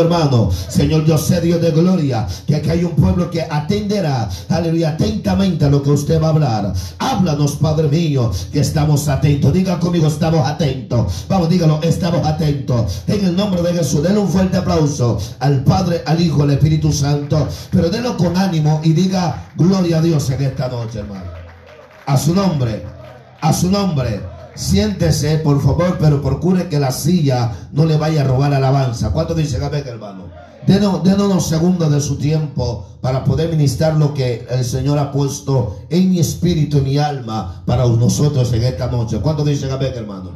hermano. Señor, yo sé, Dios de gloria, que aquí hay un pueblo que atenderá, aleluya, atentamente a lo que usted va a hablar. Háblanos, Padre mío, que estamos atentos. Diga conmigo, estamos atentos. Vamos, dígalo, estamos atentos. En el nombre de Jesús, denle un fuerte aplauso al Padre, al Hijo, al Espíritu Santo. Pero denlo con ánimo y diga, gloria a Dios en esta noche, hermano. A su nombre, a su nombre. Siéntese, por favor, pero procure que la silla no le vaya a robar alabanza. ¿Cuánto dice amén, hermano? Denos, unos segundos de su tiempo para poder ministrar lo que el Señor ha puesto en mi espíritu y mi alma para nosotros en esta noche. ¿Cuánto dice amén, hermano?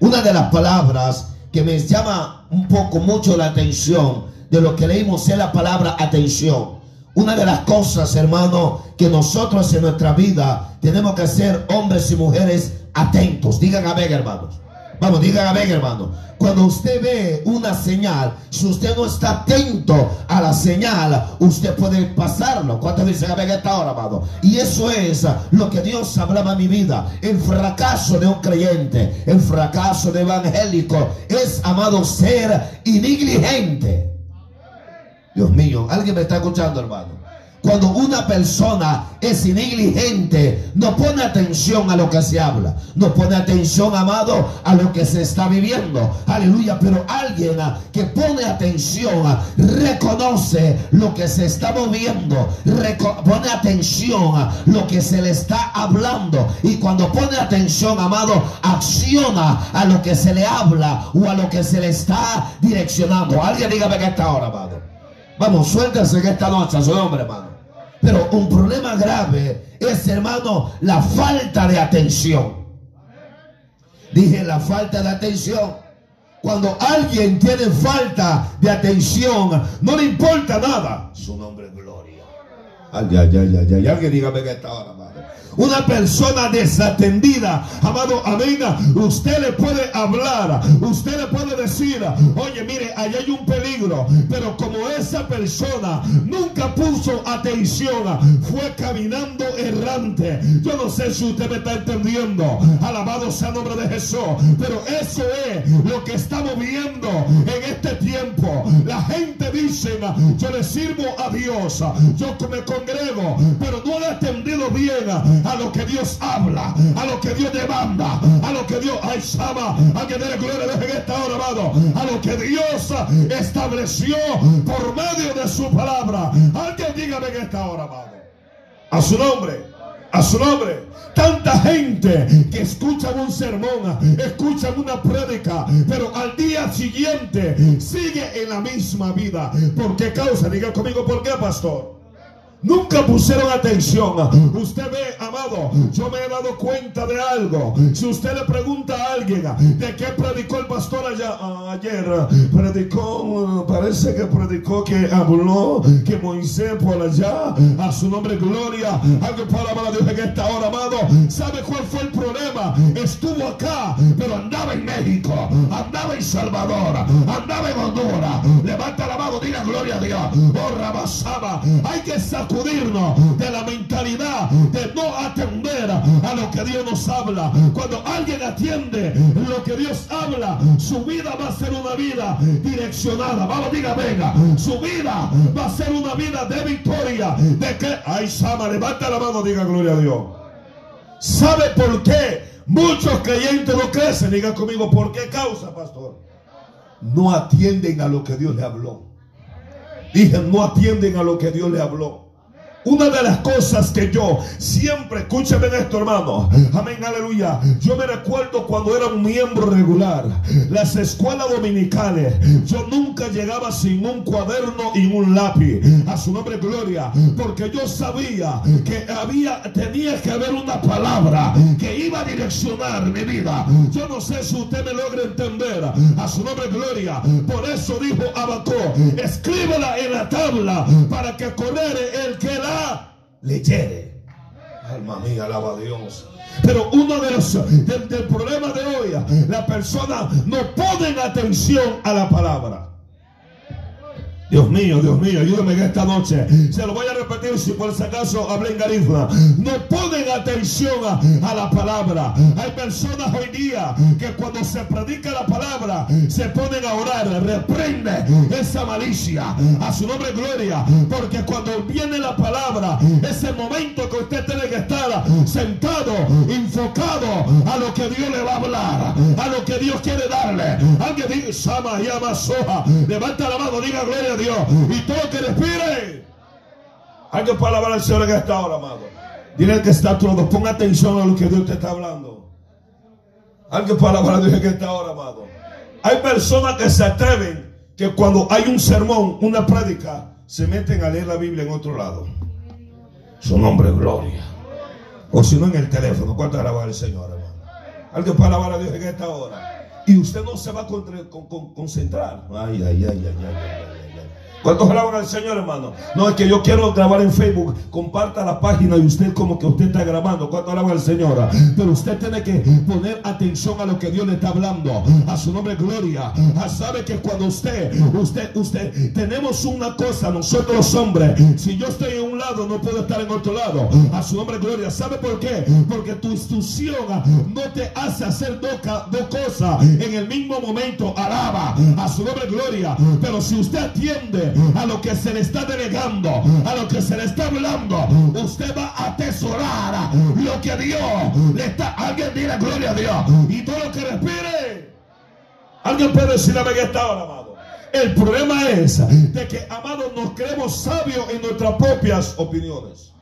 Una de las palabras que me llama un poco mucho la atención de lo que leímos es la palabra atención. Una de las cosas, hermano, que nosotros en nuestra vida tenemos que ser hombres y mujeres atentos. Digan amén, hermanos. Vamos, digan amén, hermano. Cuando usted ve una señal, si usted no está atento a la señal, usted puede pasarlo. ¿Cuántos dicen amén esta hora, amado? Y eso es lo que Dios hablaba en mi vida. El fracaso de un creyente, el fracaso de evangélico, es, amado, ser negligente. Dios mío, ¿alguien me está escuchando, hermano? Cuando una persona es negligente, no pone atención a lo que se habla, no pone atención, amado, a lo que se está viviendo. Aleluya, pero alguien ah, que pone atención, ah, reconoce lo que se está moviendo, pone atención a lo que se le está hablando. Y cuando pone atención, amado, acciona a lo que se le habla o a lo que se le está direccionando. Alguien dígame que está ahora, amado. Vamos, suéltese en esta noche a su nombre, hermano. Pero un problema grave es, hermano, la falta de atención. Dije la falta de atención. Cuando alguien tiene falta de atención, no le importa nada. Su nombre es gloria. Ay, ay, ay, ay, ay. Alguien dígame que está ahora, madre. Una persona desatendida, amado, amén. Usted le puede hablar, usted le puede decir, oye, mire, ahí hay un peligro. Pero como esa persona nunca puso atención, fue caminando errante. Yo no sé si usted me está entendiendo. Alabado sea el nombre de Jesús. Pero eso es lo que estamos viendo en este tiempo. La gente dice, yo le sirvo a Dios, yo me congrego, pero no he atendido bien a lo que Dios habla, a lo que Dios demanda, a lo que Dios, ay, a que dé gloria en esta hora, amado, a lo que Dios estableció por medio de su palabra. Alguien dígame en esta hora, amado. A su nombre. A su nombre. Tanta gente que escucha un sermón, escucha una prédica, pero al día siguiente sigue en la misma vida. ¿Por qué causa? Diga conmigo, ¿por qué, pastor? Nunca pusieron atención. Usted ve, amado, yo me he dado cuenta de algo. Si usted le pregunta a alguien de qué predicó el pastor allá, ayer, predicó, parece que predicó que habló que Moisés por allá, a su nombre gloria, algo para amar a Dios en esta hora, amado. ¿Sabe cuál fue el problema? Estuvo acá, pero andaba en México, andaba en Salvador, andaba en Honduras. Levanta la mano, diga gloria a Dios. Oh, Rabasaba, hay que sacar de la mentalidad de no atender a lo que Dios nos habla. Cuando alguien atiende lo que Dios habla, su vida va a ser una vida direccionada. Vamos, diga, venga. Su vida va a ser una vida de victoria. De que, ay, Sama, levanta la mano, diga gloria a Dios. ¿Sabe por qué? Muchos creyentes no crecen. Diga conmigo, ¿por qué causa, pastor? No atienden a lo que Dios le habló. Dije, no atienden a lo que Dios le habló. Una de las cosas que yo siempre, escúcheme esto hermano, amén, aleluya. Yo me recuerdo cuando era un miembro regular, las escuelas dominicales, yo nunca llegaba sin un cuaderno y un lápiz, a su nombre gloria, porque yo sabía que había, tenía que haber una palabra que iba a direccionar mi vida. Yo no sé si usted me logra entender, a su nombre gloria. Por eso dijo Abacó, escríbela en la tabla para que correre el que la leyere. Alma mía, alaba a Dios. Pero uno de los del, problema de hoy, la persona no pone atención a la palabra. Dios mío, Dios mío, ayúdame en esta noche. Se lo voy a repetir si por si acaso hablé en garisma. No ponen atención a, la palabra. Hay personas hoy día que cuando se predica la palabra se ponen a orar. Reprende esa malicia. A su nombre gloria. Porque cuando viene la palabra, es el momento que usted tiene que estar sentado, enfocado a lo que Dios le va a hablar, a lo que Dios quiere darle. Alguien diga, Sama, llama, soja. Levanta la mano, diga gloria Dios. Y todo que respire. Alguien puede alabar al Señor en esta hora, amado. Dile que está todo. Ponga atención a lo que Dios te está hablando. Alguien puede alabar a Dios en esta hora, amado. Hay personas que se atreven que cuando hay un sermón, una prédica, se meten a leer la Biblia en otro lado. Su nombre es gloria. O si no en el teléfono. ¿Cuánto alabar al Señor, hermano? Alguien puede alabar a Dios en esta hora. Y usted no se va a concentrar. Ay, ay, ay, ay, ay, ay. ¿Cuántos alaban al Señor, hermano? No, es que yo quiero grabar en Facebook. Comparta la página y usted como que usted está grabando. ¿Cuántos alaban al Señor? Pero usted tiene que poner atención a lo que Dios le está hablando. A su nombre, gloria. Ah, sabe que cuando usted, usted, usted, tenemos una cosa, nosotros hombres. Si yo estoy en un lado, no puedo estar en otro lado. A su nombre, gloria. ¿Sabe por qué? Porque tu instrucción no te hace hacer dos cosas en el mismo momento. Alaba. A su nombre, gloria. Pero si usted atiende a lo que se le está delegando, a lo que se le está hablando, usted va a atesorar lo que Dios le está. Alguien diga gloria a Dios. Y todo lo que respire. Alguien puede decir a que está ahora, amado. El problema es de que, amados, nos creemos sabios en nuestras propias opiniones.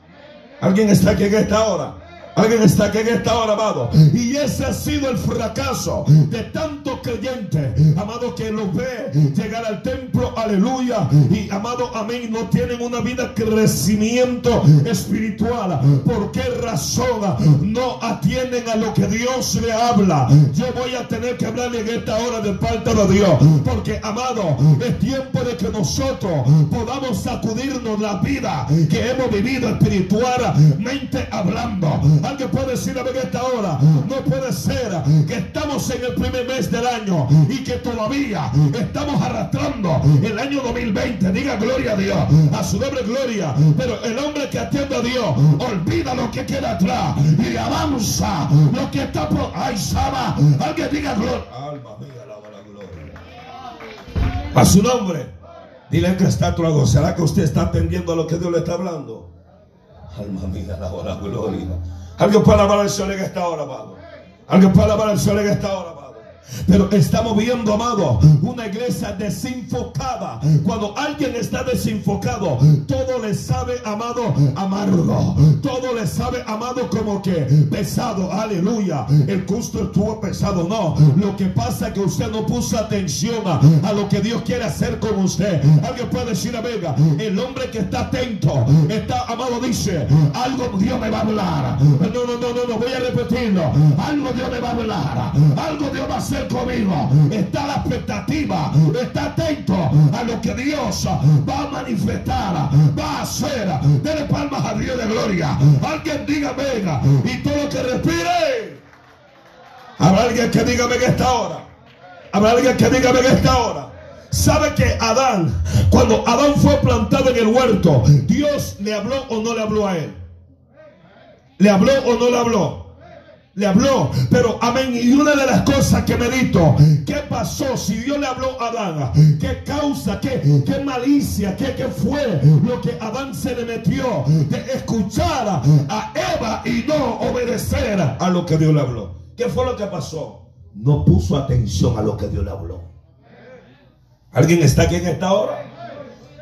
Alguien está aquí en esta hora. Alguien está aquí en esta hora, amado. Y ese ha sido el fracaso de tantos creyentes, amado, que los ve llegar al templo, aleluya. Y amado, amén, no tienen una vida crecimiento espiritual. ¿Por qué razón no atienden a lo que Dios le habla? Yo voy a tener que hablarle en esta hora de parte de Dios. Porque, amado, es tiempo de que nosotros podamos sacudirnos la vida que hemos vivido espiritualmente hablando. Alguien puede decir a ver esta hora. No puede ser que estamos en el primer mes del año y que todavía estamos arrastrando el año 2020. Diga gloria a Dios. A su nombre gloria. Pero el hombre que atiende a Dios olvida lo que queda atrás y avanza lo que está por. Ay, Saba. Alguien diga gloria. Alma mía, la gloria. A su nombre. Dile que está a tu lado. ¿Será que usted está atendiendo a lo que Dios le está hablando? Alma mía, la gloria. Alguien puede alabar al Señor en esta hora, amado. Alguien puede alabar al Señor en esta hora. Pero estamos viendo, amado, una iglesia desenfocada. Cuando alguien está desenfocado, todo le sabe, amado, amargo. Todo le sabe, amado, como que pesado. Aleluya. El gusto estuvo pesado. No. Lo que pasa es que usted no puso atención a, lo que Dios quiere hacer con usted. Alguien puede decir a Vega, el hombre que está atento, está, amado, dice, algo Dios me va a hablar. No, no, no, no, no, voy a repetirlo. Algo Dios me va a hablar. Algo Dios va a hacer conmigo. Está la expectativa. Está atento a lo que Dios va a manifestar, va a hacer. Dele palmas a Dios de gloria. Alguien diga venga y todo lo que respire. Habrá alguien que diga en esta hora. Habrá alguien que diga en esta hora. ¿Sabe que Adán, cuando Adán fue plantado en el huerto, Dios le habló o no le habló a él? ¿Le habló o no le habló? Le habló. Pero amén. Y una de las cosas que medito, ¿qué pasó si Dios le habló a Adán? ¿Qué causa, qué, qué malicia, qué, qué fue lo que Adán se le metió de escuchar a Eva y no obedecer a lo que Dios le habló? ¿Qué fue lo que pasó? No puso atención a lo que Dios le habló. ¿Alguien está aquí en esta hora?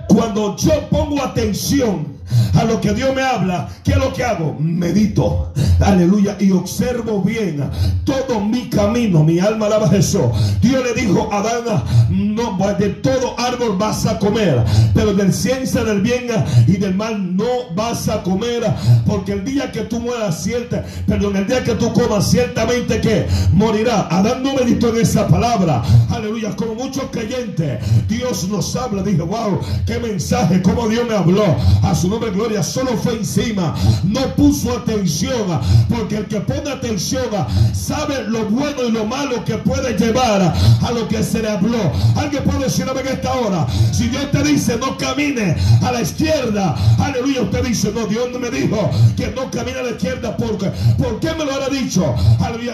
Cuando yo pongo atención a lo que Dios me habla, ¿qué es lo que hago? Medito, aleluya, y observo bien todo mi camino. Mi alma alaba a Jesús. Dios le dijo a Adán, no, de todo árbol vas a comer, pero del ciencia del bien y del mal no vas a comer, porque el día que tú mueras, cierta, perdón, el día que tú comas, ciertamente que morirá. Adán no meditó en esa palabra, aleluya, como muchos creyentes, Dios nos habla, dije, wow, qué mensaje, cómo Dios me habló a su nombre gloria, solo fue encima, no puso atención, porque el que pone atención sabe lo bueno y lo malo que puede llevar a lo que se le habló. Alguien puede decir en esta hora, si Dios te dice no camine a la izquierda, aleluya, usted dice, no, Dios me dijo que no camine a la izquierda, porque, ¿por qué me lo ha dicho?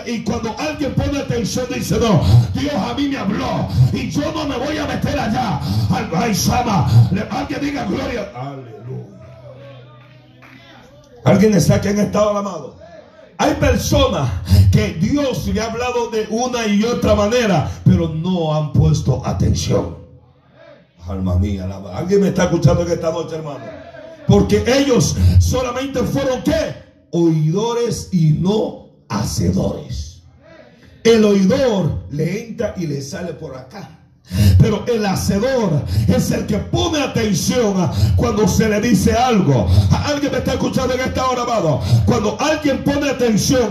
Y cuando alguien pone atención dice, no, Dios a mí me habló y yo no me voy a meter allá. Ay, Sama, alguien diga gloria. Alguien está aquí en estado amado. Hay personas que Dios le ha hablado de una y otra manera, pero no han puesto atención. Alma mía, alguien me está escuchando en esta noche, hermano. Porque ellos solamente fueron qué? Oidores y no hacedores. El oidor le entra y le sale por acá. Pero el hacedor es el que pone atención cuando se le dice algo. Alguien me está escuchando en esta hora, amado. Cuando alguien pone atención,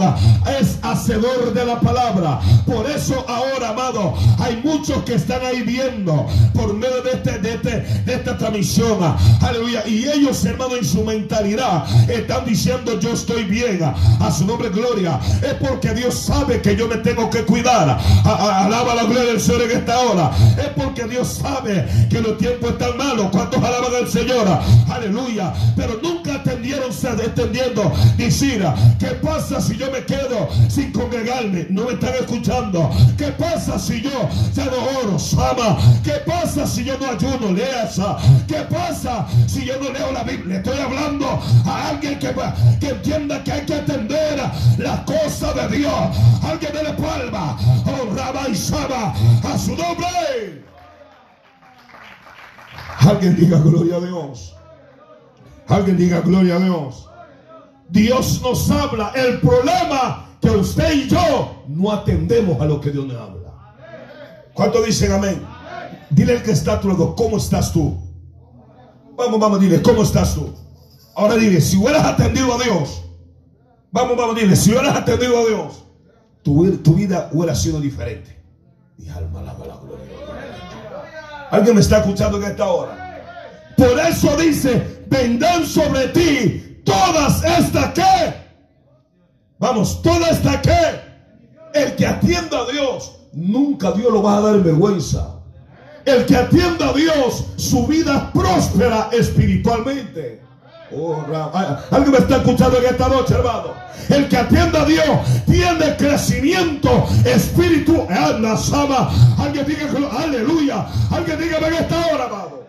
es hacedor de la palabra. Por eso ahora, amado, hay muchos que están ahí viendo por medio de, este, de, este, de esta. Aleluya. Y ellos, hermano, en su mentalidad están diciendo yo estoy bien. A su nombre, gloria. Es porque Dios sabe que yo me tengo que cuidar. Alaba la gloria del Señor en esta hora es porque Dios sabe que los tiempos están malos. ¿Cuántos alaban al Señor? Aleluya. Pero nunca atendieron, entendiendo. Decir, ¿qué pasa si yo me quedo sin congregarme? No me están escuchando. ¿Qué pasa si yo ya no oro? Sama. ¿Qué pasa si yo no ayuno? Leas. ¿Qué pasa si yo no leo la Biblia? Estoy hablando a alguien que, entienda que hay que atender las cosas de Dios. Alguien de la palma. Oh, Rabba y Saba. A su nombre. Alguien diga gloria a Dios. Alguien diga gloria a Dios. Dios nos habla. El problema que usted y yo no atendemos a lo que Dios nos habla. ¿Cuánto dicen amén? Dile al que está a tu lado, ¿cómo estás tú? Vamos, vamos, dile, ¿cómo estás tú? Ahora dile, si hubieras atendido a Dios, vamos, vamos, dile, si hubieras atendido a Dios, tu, vida hubiera sido diferente. Mi alma alaba la gloria. Alguien me está escuchando en esta hora. Por eso dice, vendrán sobre ti todas estas que. Vamos, todas estas que. El que atienda a Dios, nunca Dios lo va a dar vergüenza. El que atienda a Dios, su vida próspera espiritualmente. Oh, Alguien me está escuchando en esta noche, hermano. El que atiende a Dios tiene crecimiento espíritu. Sama. Alguien diga aleluya. Alguien diga en esta hora, hermano.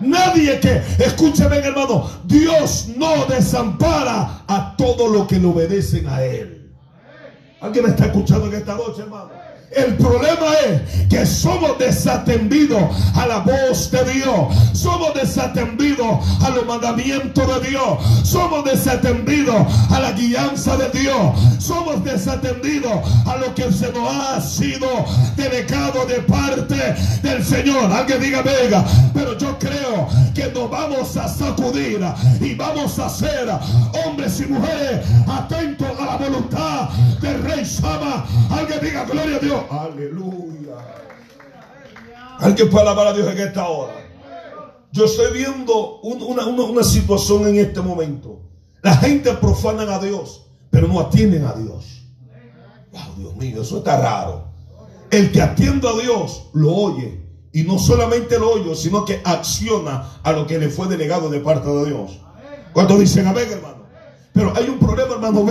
Nadie que, escúcheme hermano, Dios no desampara a todos los que le obedecen a Él. Alguien me está escuchando en esta noche, hermano. El problema es que somos desatendidos a la voz de Dios. Somos desatendidos a los mandamientos de Dios. Somos desatendidos a la guianza de Dios. Somos desatendidos a lo que se nos ha sido delegado de parte del Señor. Alguien diga, venga, pero yo creo que nos vamos a sacudir y vamos a ser hombres y mujeres atentos a la voluntad del Rey Sama. Alguien diga, gloria a Dios. Aleluya. Alguien puede alabar a Dios en esta hora. Yo estoy viendo una, situación en este momento. La gente profana a Dios, pero no atienden a Dios. Wow, Dios mío, eso está raro. El que atiende a Dios lo oye. Y no solamente lo oye, sino que acciona a lo que le fue delegado de parte de Dios. Cuando dicen amén, hermano? Pero hay un problema, hermano,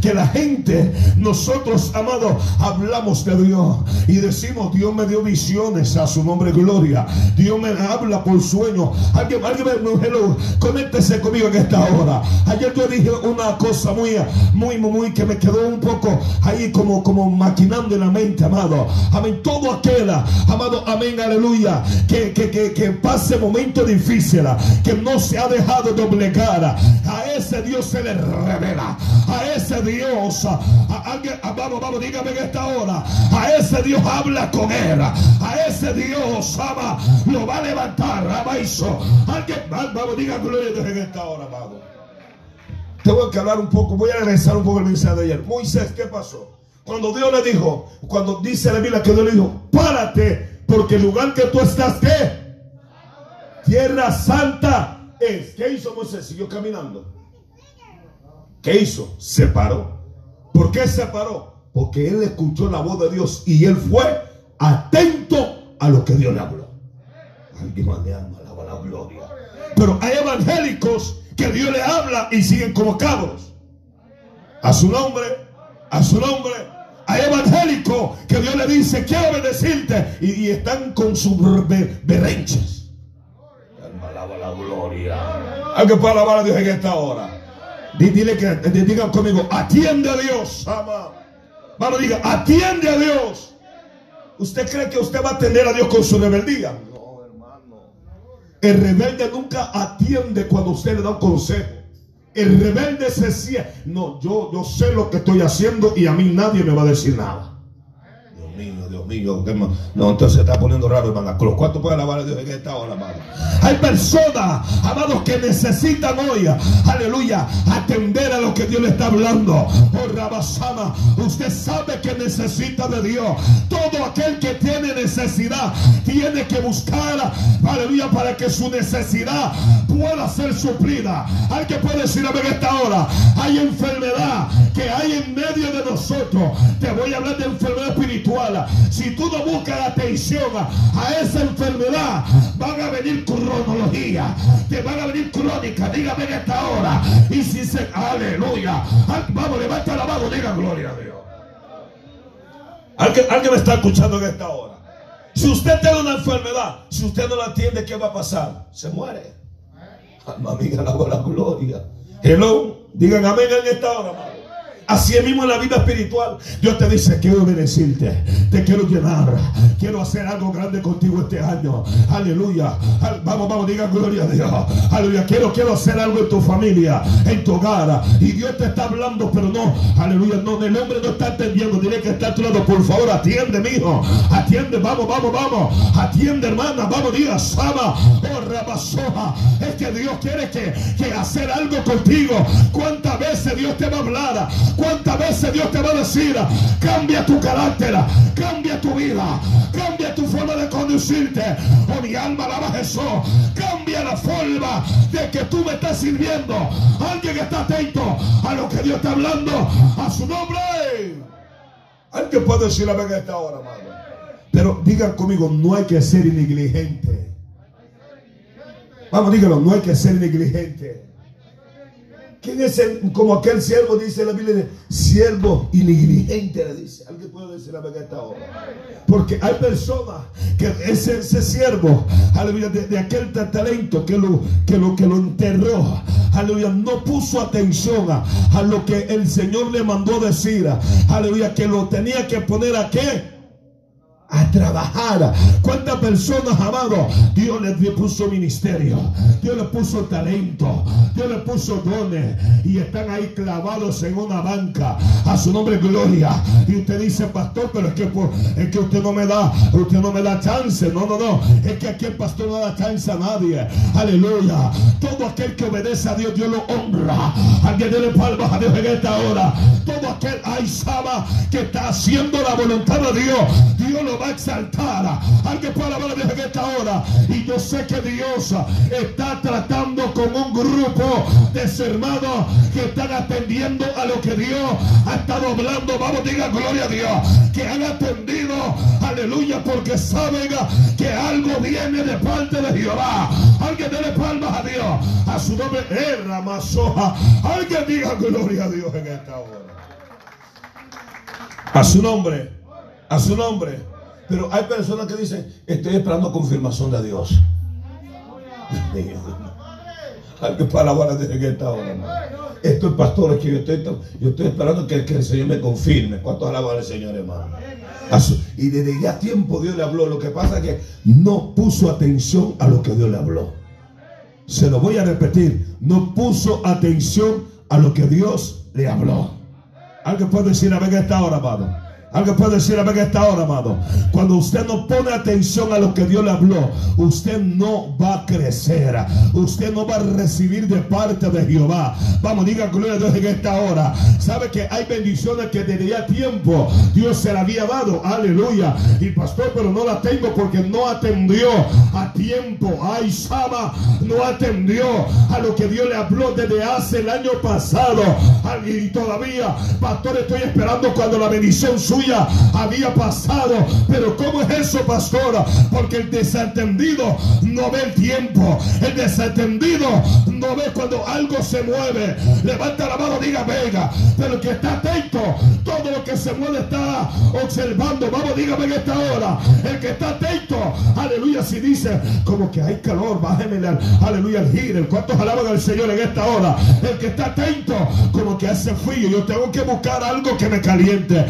que la gente, nosotros, amados, hablamos de Dios y decimos, Dios me dio visiones a su nombre, gloria. Dios me habla por sueño. Alguien, alguien hello, conéctese conmigo en esta hora. Ayer yo dije una cosa muy, muy, muy, que me quedó un poco ahí como, como maquinando en la mente, amado. Amén. Todo aquel, amado, amén, aleluya, que, que, que, que pase momentos difíciles, que no se ha dejado doblegar. A ese Dios se le revela. A ese Dios, a, alguien, vamos, vamos, dígame en esta hora. A ese Dios habla con él. A ese Dios ama, lo va a levantar. Amaizo. Alguien, vamos, diga gloria a Dios en esta hora, amado. Tengo que hablar un poco, voy a regresar un poco el mensaje de ayer. Moisés, ¿qué pasó? Cuando Dios le dijo, cuando dice la Biblia que Dios le dijo, párate, porque el lugar que tú estás, ¿qué? Tierra santa es, ¿qué hizo Moisés? Siguió caminando. ¿Qué hizo? Se paró. ¿Por qué se paró? Porque él escuchó la voz de Dios y él fue atento a lo que Dios le habló. Alguien me alma, alaba la gloria. Pero hay evangélicos que Dios le habla y siguen como cabros. A su nombre, a su nombre. Hay evangélicos que Dios le dice, quiero bendecirte. Y, están con sus berrenches. Alaba la gloria. Alguien puede alabar a Dios en esta hora. Dile que digan conmigo, atiende a Dios. Ama. Vamos, diga, atiende a Dios. ¿Usted cree que usted va a atender a Dios con su rebeldía? No, hermano. El rebelde nunca atiende cuando usted le da un consejo. El rebelde se siente, no, yo, yo sé lo que estoy haciendo y a mí nadie me va a decir nada. Dios mío, no, entonces se está poniendo raro, hermano. ¿Cuánto puede alabar a Dios en esta hora, amado? Hay personas, amados, que necesitan hoy, aleluya, atender a lo que Dios le está hablando. Oh, Rabasama, usted sabe que necesita de Dios. Todo aquel que tiene necesidad tiene que buscar, aleluya, para que su necesidad pueda ser suplida. Hay que puede decir ver esta hora, hay enfermedad que hay en medio de nosotros. Te voy a hablar de enfermedad espiritual. Si tú no buscas atención a esa enfermedad, van a venir cronología, te van a venir crónica. Dígame en esta hora. Y si se, aleluya. Vamos, levanta la mano, diga gloria a Dios. ¿Alguien, me está escuchando en esta hora. Si usted tiene una enfermedad, si usted no la atiende, ¿qué va a pasar? Se muere. Alma mía, la gloria. Hello. Digan amén en esta hora, Así mismo en la vida espiritual. Dios te dice, quiero bendecirte, te quiero llenar, quiero hacer algo grande contigo este año. Aleluya. Vamos, vamos, diga gloria a Dios. Aleluya. Quiero, quiero hacer algo en tu familia, en tu hogar. Y Dios te está hablando, pero no. Aleluya. No, el hombre no está entendiendo. Diré que está a tu lado. Por favor, atiende, mi hijo. Atiende, vamos, vamos, vamos. Atiende, hermana. Vamos, diga, Sama. Oh, Rabasoja. Es que Dios quiere que, que hacer algo contigo. ¿Cuántas veces Dios te va a hablar? ¿Cuántas veces Dios te va a decir, cambia tu carácter, cambia tu vida, cambia tu forma de conducirte? Oh, mi alma alaba a Jesús. Cambia la forma de que tú me estás sirviendo. Alguien está atento a lo que Dios está hablando, a su nombre. Alguien puede decir la verdad esta hora, madre. Pero digan conmigo, no hay que ser negligente. Vamos, díganlo, no hay que ser negligente. ¿Quién es el, como aquel siervo, dice la Biblia, siervo y negligente, le dice. Alguien puede decir la verdad esta hora. Porque hay personas que ese, ese siervo, aleluya, de, aquel talento que lo, que lo, que lo enterró, aleluya, no puso atención a, a lo que el Señor le mandó decir, aleluya, que lo tenía que poner a qué? A trabajar. ¿Cuántas personas, amado? Dios le puso ministerio, Dios le puso talento, Dios le puso dones y están ahí clavados en una banca. A su nombre, gloria. Y usted dice, pastor, pero es que, es que usted no me da, usted no me da chance. No, no, no. Es que aquí el pastor no da chance a nadie. Aleluya. Todo aquel que obedece a Dios, Dios lo honra. Alguien le palmas a Dios en esta hora. Todo aquel, ay, Saba, que está haciendo la voluntad de Dios, Dios lo va a exaltar. Alguien puede hablar de en esta hora. Y yo sé que Dios está tratando con un grupo de hermanos que están atendiendo a lo que Dios ha estado hablando. Vamos, diga gloria a Dios. Que han atendido, aleluya, porque saben que algo viene de parte de Jehová. Alguien dele palmas a Dios. A su nombre, Erra Masoja. Alguien diga gloria a Dios en esta hora. A su nombre, a su nombre. Pero hay personas que dicen, estoy esperando confirmación de Dios. Hay que palabras desde esta hora, hermano. Esto es pastores que yo estoy, yo estoy esperando que, el Señor me confirme. ¿Cuánto alaban al Señor, hermano? Y desde ya tiempo Dios le habló. Lo que pasa es que no puso atención a lo que Dios le habló. Se lo voy a repetir. No puso atención a lo que Dios le habló. Alguien puede decir a ver esta hora, hermano. Alguien puede decir a que esta hora, amado. Cuando usted no pone atención a lo que Dios le habló, usted no va a crecer. Usted no va a recibir de parte de Jehová. Vamos, diga gloria a Dios en esta hora. Sabe que hay bendiciones que desde ya tiempo Dios se la había dado. Aleluya. Y pastor, pero no la tengo porque no atendió a tiempo. Ay, Sama, no atendió a lo que Dios le habló desde hace el año pasado. Y todavía, pastor, estoy esperando cuando la bendición suya había pasado. Pero ¿cómo es eso, pastora? Porque el desentendido no ve el tiempo. El desentendido no ve cuando algo se mueve. Levanta la mano, diga venga. Pero el que está atento, todo lo que se mueve está observando. Vamos, dígame en esta hora. El que está atento, aleluya, si dice como que hay calor, bájeme aleluya al giro. ¿Cuántos alaban al Señor en esta hora? El que está atento, como que hace frío. Yo tengo que buscar algo que me caliente.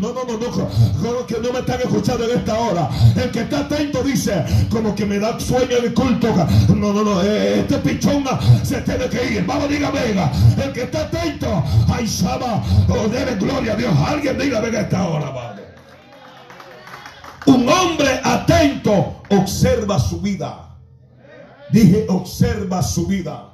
No, no, no, no, que no me están escuchando en esta hora. El que está atento dice, como que me da sueño el culto. No, no, no, eh, este pichón se tiene que ir. Vamos, diga, venga. El que está atento, ay, Sama, oh, debe gloria a Dios. Alguien diga, venga, esta hora, vale. Un hombre atento observa su vida. Dije, observa su vida.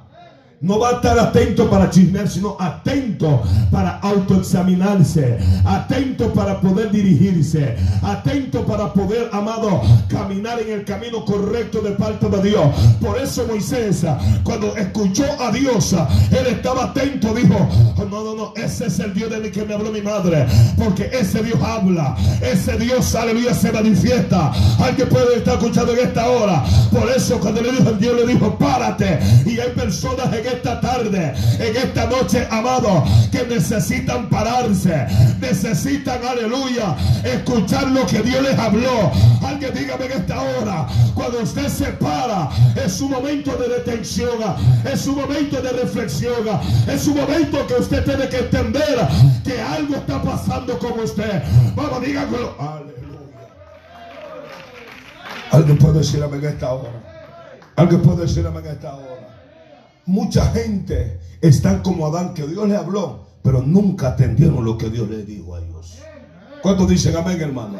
No va a estar atento para chismear, sino atento para autoexaminarse, atento para poder dirigirse, atento para poder, amado, caminar en el camino correcto de parte de Dios. Por eso Moisés, cuando escuchó a Dios, él estaba atento, dijo, oh, no, no, no, ese es el Dios de que me habló mi madre, porque ese Dios habla, ese Dios, aleluya, se manifiesta. Alguien puede estar escuchando en esta hora. Por eso cuando le dijo, Dios le dijo, párate. Y hay personas esta tarde, en esta noche, amado, que necesitan pararse, necesitan, aleluya, escuchar lo que Dios les habló. Alguien dígame en esta hora, cuando usted se para, es un momento de detención, es un momento de reflexión, es un momento que usted tiene que entender que algo está pasando con usted. Vamos, díganlo. Aleluya. Alguien puede decirme en esta hora. Alguien puede decirme en esta hora mucha gente están como Adán, que Dios le habló, pero nunca atendieron lo que Dios le dijo a ellos. ¿Cuántos dicen amén, hermano?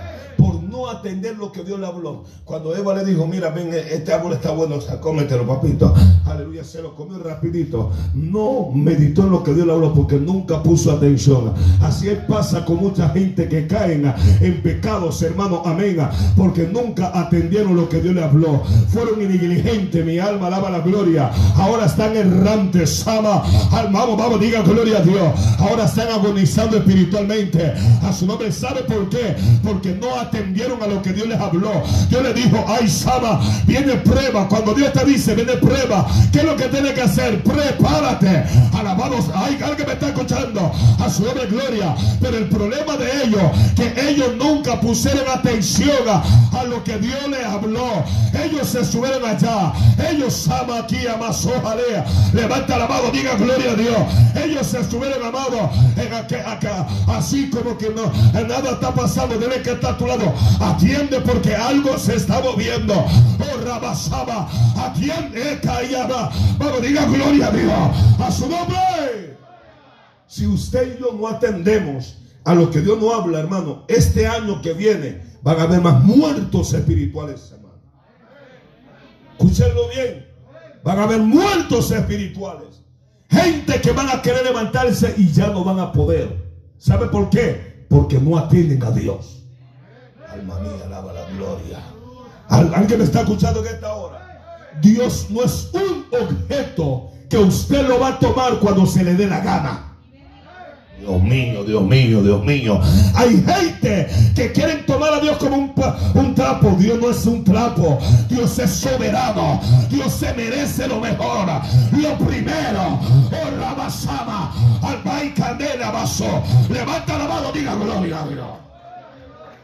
Atender lo que Dios le habló. Cuando Eva le dijo, mira, ven, este árbol está bueno, o sea, cómetelo, papito. Aleluya, se lo comió rapidito. No meditó en lo que Dios le habló porque nunca puso atención. Así pasa con mucha gente que caen en pecados, hermano, amén. Porque nunca atendieron lo que Dios le habló. Fueron indigentes, mi alma alaba la gloria. Ahora están errantes, ama. Vamos, vamos, diga gloria a Dios. Ahora están agonizando espiritualmente. A su nombre, ¿sabe por qué? Porque no atendieron a lo que Dios les habló. Dios le dijo, ay, Sama, viene prueba. Cuando Dios te dice, viene prueba, ¿qué es lo que tiene que hacer? Prepárate. Alabados, ay, alguien me está escuchando. A su nombre, gloria. Pero el problema de ellos, que ellos nunca pusieron atención a, lo que Dios les habló. Ellos se subieron allá. Ellos, Sama, aquí, Amazojalea. Levanta la mano, diga gloria a Dios. Ellos se estuvieron amados en acá, así como que no, nada está pasando. Debe que estar a tu lado. Atiende porque algo se está moviendo. Oh, Rabasaba. Atiende, callaba. Vamos, diga gloria a Dios. A su nombre. Si usted y yo no atendemos a lo que Dios no habla, hermano, este año que viene van a haber más muertos espirituales, hermano. Escúchenlo bien. Van a haber muertos espirituales. Gente que van a querer levantarse y ya no van a poder. ¿Sabe por qué? Porque no atienden a Dios. Alma mía, alaba la gloria. Alguien me está escuchando en esta hora. Dios no es un objeto que usted lo va a tomar cuando se le dé la gana. Dios mío, Dios mío, Dios mío. Hay gente que quieren tomar a Dios como un, un, trapo. Dios no es un trapo. Dios es soberano. Dios se merece lo mejor. Lo primero. Oh, la basama. Al candela vaso. Levanta la mano, diga gloria a Dios.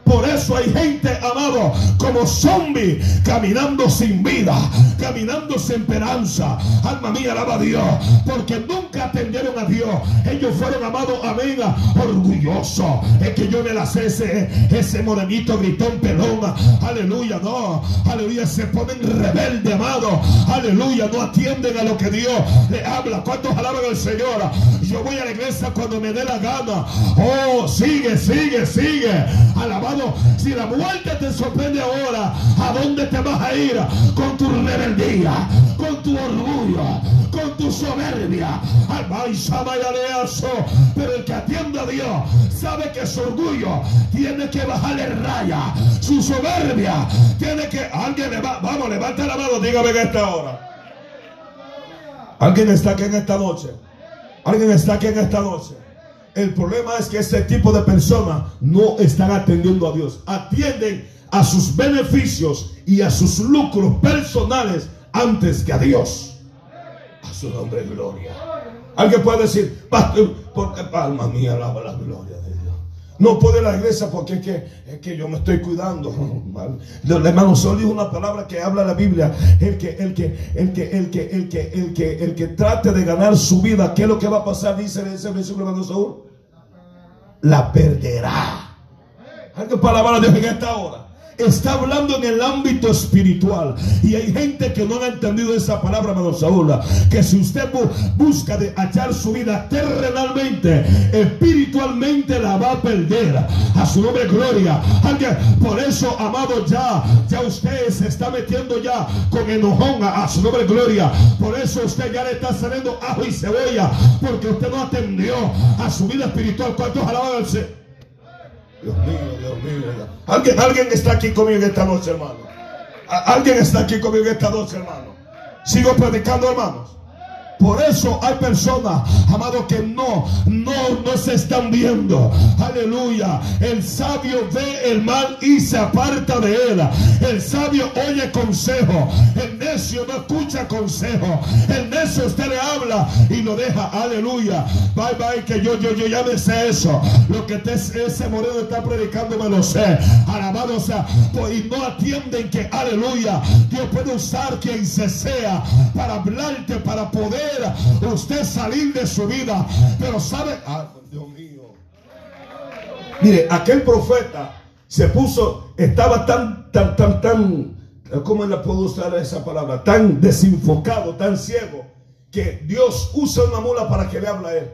Por eso hay gente, amado, como zombie, caminando sin vida, caminando sin esperanza. Alma mía, alaba a Dios, porque nunca atendieron a Dios. Ellos fueron, amados, amén, orgullosos. Es que yo me la sé ese, ese morenito gritón pelón. Aleluya, no. Aleluya, se ponen rebelde, amado. Aleluya, no atienden a lo que Dios le habla. ¿Cuántos alaban al Señor? Yo voy a la iglesia cuando me dé la gana. Oh, sigue, sigue, sigue. Alabado. Si la muerte te sorprende ahora, ¿a dónde te vas a ir? Con tu rebeldía, con tu orgullo, con tu soberbia. Pero el que atiende a Dios sabe que su orgullo tiene que bajarle raya. Su soberbia tiene que. Alguien le va. Vamos, levanta la mano, dígame en esta hora. Alguien está aquí en esta noche. Alguien está aquí en esta noche. El problema es que este tipo de personas no están atendiendo a Dios. Atienden a sus beneficios y a sus lucros personales antes que a Dios. A su nombre gloria. Alguien puede decir, pastor, porque palma mía alaba la gloria de Dios. No puede la iglesia porque es que, es que yo me estoy cuidando. El hermano solo dijo una palabra que habla la Biblia. El que, el que, el que, el que, el que, el que, el que trate de ganar su vida, ¿qué es lo que va a pasar? Dice ese versículo hermano Saúl. La perderá. Alguien para alabar a Dios en esta hora está hablando en el ámbito espiritual. Y hay gente que no ha entendido esa palabra, hermano Saúl. Que si usted busca de su vida terrenalmente, espiritualmente la va a perder. A su nombre, gloria. Por eso, amado, ya, ya usted se está metiendo ya con enojón a, su nombre, gloria. Por eso usted ya le está saliendo ajo y cebolla. Porque usted no atendió a su vida espiritual. ¿Cuántos alaban al Señor? Dios mío, Dios mío. ¿Alguien, alguien está aquí conmigo esta noche, hermano. Alguien está aquí conmigo esta noche, hermano. Sigo predicando, hermanos. Por eso hay personas, amados, que no, no, no se están viendo. Aleluya. El sabio ve el mal y se aparta de él. El sabio oye consejo. El necio no escucha consejo. El necio usted le habla y lo deja. Aleluya. Bye bye, que yo, yo, yo ya me sé eso. Lo que ese moreno está predicando me lo sé. Alabado sea. Pues, y no atienden que, aleluya, Dios puede usar quien se sea para hablarte, para poder usted salir de su vida. Pero sabe, Dios mío. Mire, aquel profeta se puso, estaba tan, tan, tan, tan, ¿cómo le puedo usar esa palabra? Tan desenfocado, tan ciego, que Dios usa una mula para que le hable a él.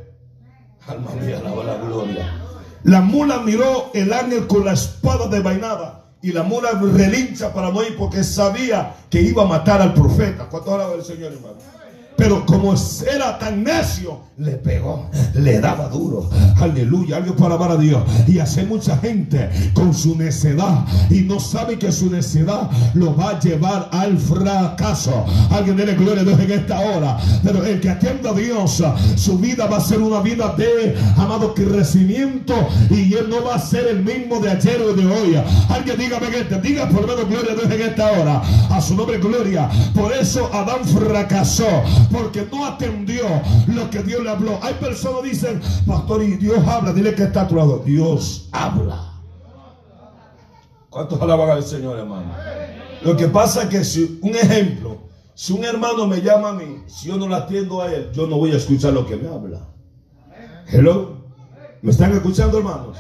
Alma mía, alaba la gloria. La mula miró el ángel con la espada de vainada y la mula relincha para morir porque sabía que iba a matar al profeta. ¿Cuánto alaba el Señor, hermano? Pero como era tan necio, le pegó, le daba duro. Aleluya, algo para amar a Dios. Y hace mucha gente con su necedad y no sabe que su necedad lo va a llevar al fracaso. Alguien dele gloria a Dios en esta hora. Pero el que atienda a Dios, su vida va a ser una vida de amado crecimiento y él no va a ser el mismo de ayer o de hoy. Alguien dígame que este, diga por menos gloria a Dios en esta hora. A su nombre gloria. Por eso Adán fracasó porque no atendió lo que Dios le habló. Hay personas que dicen, pastor, y Dios habla, dile que está a tu lado. Dios habla. ¿Cuántos alaban al Señor, hermano? Lo que pasa es que si, un ejemplo, si un hermano me llama a mí, si yo no le atiendo a él, yo no voy a escuchar lo que me habla. Hello. ¿Me están escuchando, hermanos?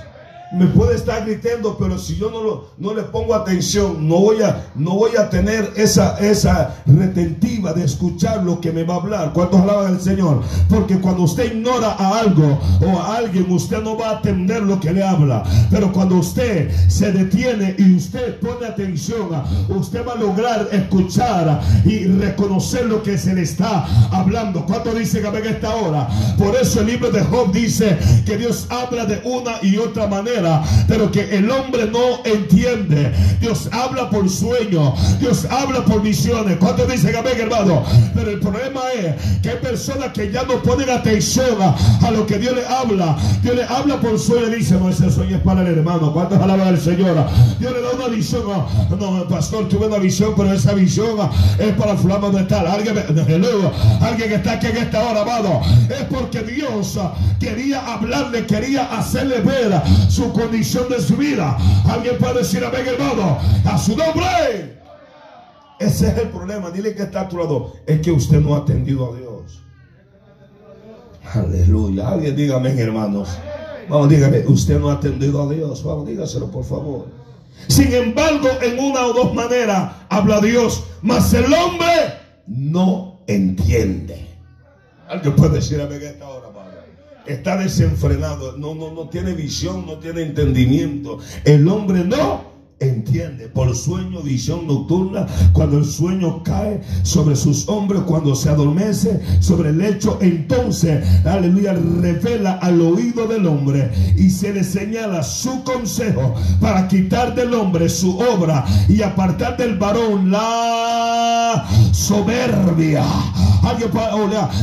Me puede estar gritando, pero si yo no, lo, no le pongo atención, no voy, a, no voy a tener esa, esa retentiva de escuchar lo que me va a hablar. ¿Cuántos alaban al Señor? Porque cuando usted ignora a algo o a alguien, usted no va a atender lo que le habla. Pero cuando usted se detiene y usted pone atención, usted va a lograr escuchar y reconocer lo que se le está hablando. ¿Cuánto dice que en esta hora? Por eso el libro de Job dice que Dios habla de una y otra manera pero que el hombre no entiende. Dios habla por sueño, Dios habla por visiones. ¿Cuántos dicen amén, hermano? Pero el problema es que hay personas que ya no ponen atención a, lo que Dios le habla. Dios le habla por sueño y dice, no, ese sueño es para el hermano. ¿Cuántos alaban al Señor? Dios le da una visión. No, pastor, tuve una visión, pero esa visión es para fulano de tal. Alguien, alguien que está aquí en esta hora, amado. Es porque Dios quería hablarle, quería hacerle ver su su condición de su vida. Alguien puede decir amén, hermano, a su nombre. Ese es el problema. Dile que está a tu lado. Es que usted no ha atendido a Dios. Aleluya. Alguien dígame, hermanos. Vamos, dígame, usted no ha atendido a Dios. Vamos, dígaselo, por favor. Sin embargo, en una o dos maneras habla Dios, mas el hombre no entiende. Alguien puede decir a esta hora, Está desenfrenado, no, no, no tiene visión, no tiene entendimiento. El hombre no entiende por sueño, visión nocturna, cuando el sueño cae sobre sus hombros, cuando se adormece sobre el lecho, entonces, aleluya, revela al oído del hombre y se le señala su consejo para quitar del hombre su obra y apartar del varón la soberbia.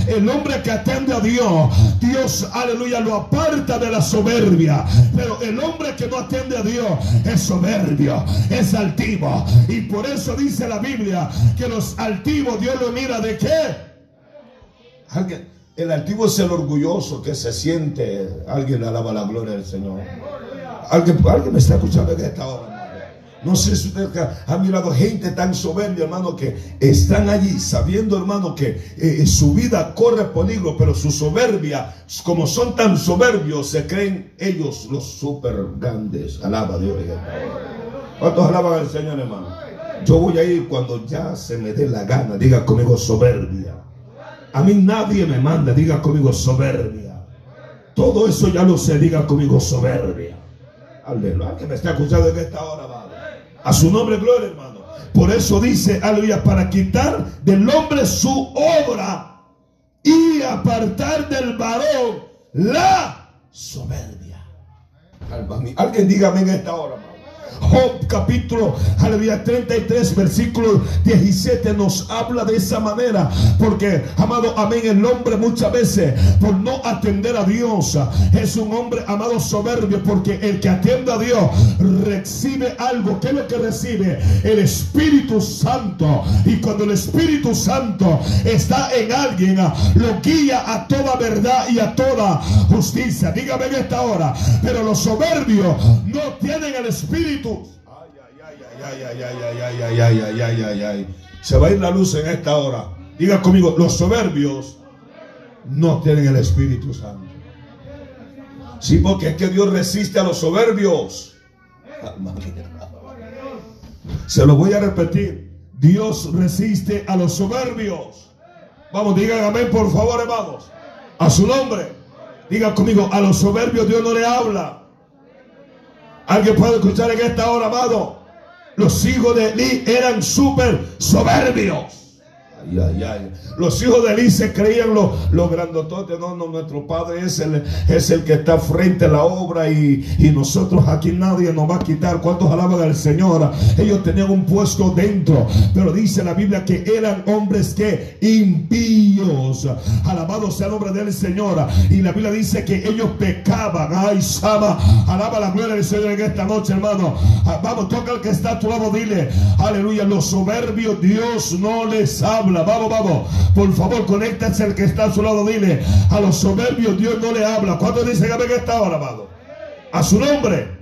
El hombre que atende a Dios, Dios, aleluya, lo aparta de la soberbia. Pero el hombre que no atiende a Dios es soberbio, es altivo. Y por eso dice la Biblia que los altivos Dios lo mira de qué. Alguien, el altivo es el orgulloso que se siente. Alguien alaba la gloria del Señor. Alguien, alguien me está escuchando en esta hora. No sé si usted ha mirado gente tan soberbia, hermano, que están allí sabiendo, hermano, que eh, su vida corre peligro, pero su soberbia, como son tan soberbios, se creen ellos los super grandes. Alaba a Dios. ¿Cuántos alaban al Señor, hermano? Yo voy a ir cuando ya se me dé la gana. Diga conmigo soberbia. A mí nadie me manda. Diga conmigo soberbia. Todo eso ya lo sé. Diga conmigo soberbia. Aleluya. Que me está escuchando en esta hora, a su nombre, gloria, hermano. Por eso dice, aleluya, para quitar del hombre su obra y apartar del varón la soberbia. Alguien dígame en esta hora, Job capítulo, aleluya, 33, versículo 17 nos habla de esa manera. Porque, amado, amén, el hombre muchas veces, por no atender a Dios, es un hombre, amado, soberbio. Porque el que atiende a Dios recibe algo. ¿Qué es lo que recibe? El Espíritu Santo. Y cuando el Espíritu Santo está en alguien, lo guía a toda verdad y a toda justicia. Dígame en esta hora. Pero los soberbios no tienen el Espíritu Se va a ir la luz en esta hora. Diga conmigo, los soberbios no tienen el Espíritu Santo. Sí, porque es que Dios resiste a los soberbios. Se lo voy a repetir. Dios resiste a los soberbios. Vamos, digan amén, por favor, hermanos. A su nombre. Diga conmigo, a los soberbios Dios no le habla. Alguien puede escuchar en esta hora, amado. Los hijos de Eli eran súper soberbios. Los hijos de Eli se creían los, los. No, no, nuestro padre es el, es el que está frente a la obra y, nosotros aquí nadie nos va a quitar. ¿Cuántos alaban al Señor? Ellos tenían un puesto dentro, pero dice la Biblia que eran hombres que impíos. Alabado sea el nombre del Señor. Y la Biblia dice que ellos pecaban. Ay, Sama, alaba la gloria del Señor en esta noche, hermano. Ah, vamos, toca al que está a tu lado, dile, aleluya, los soberbios Dios no les habla Vamos, vamos. Por favor, conéctase el que está a su lado. Dile, a los soberbios Dios no le habla. ¿Cuántos dicen amén que está ahora, amado? A su nombre.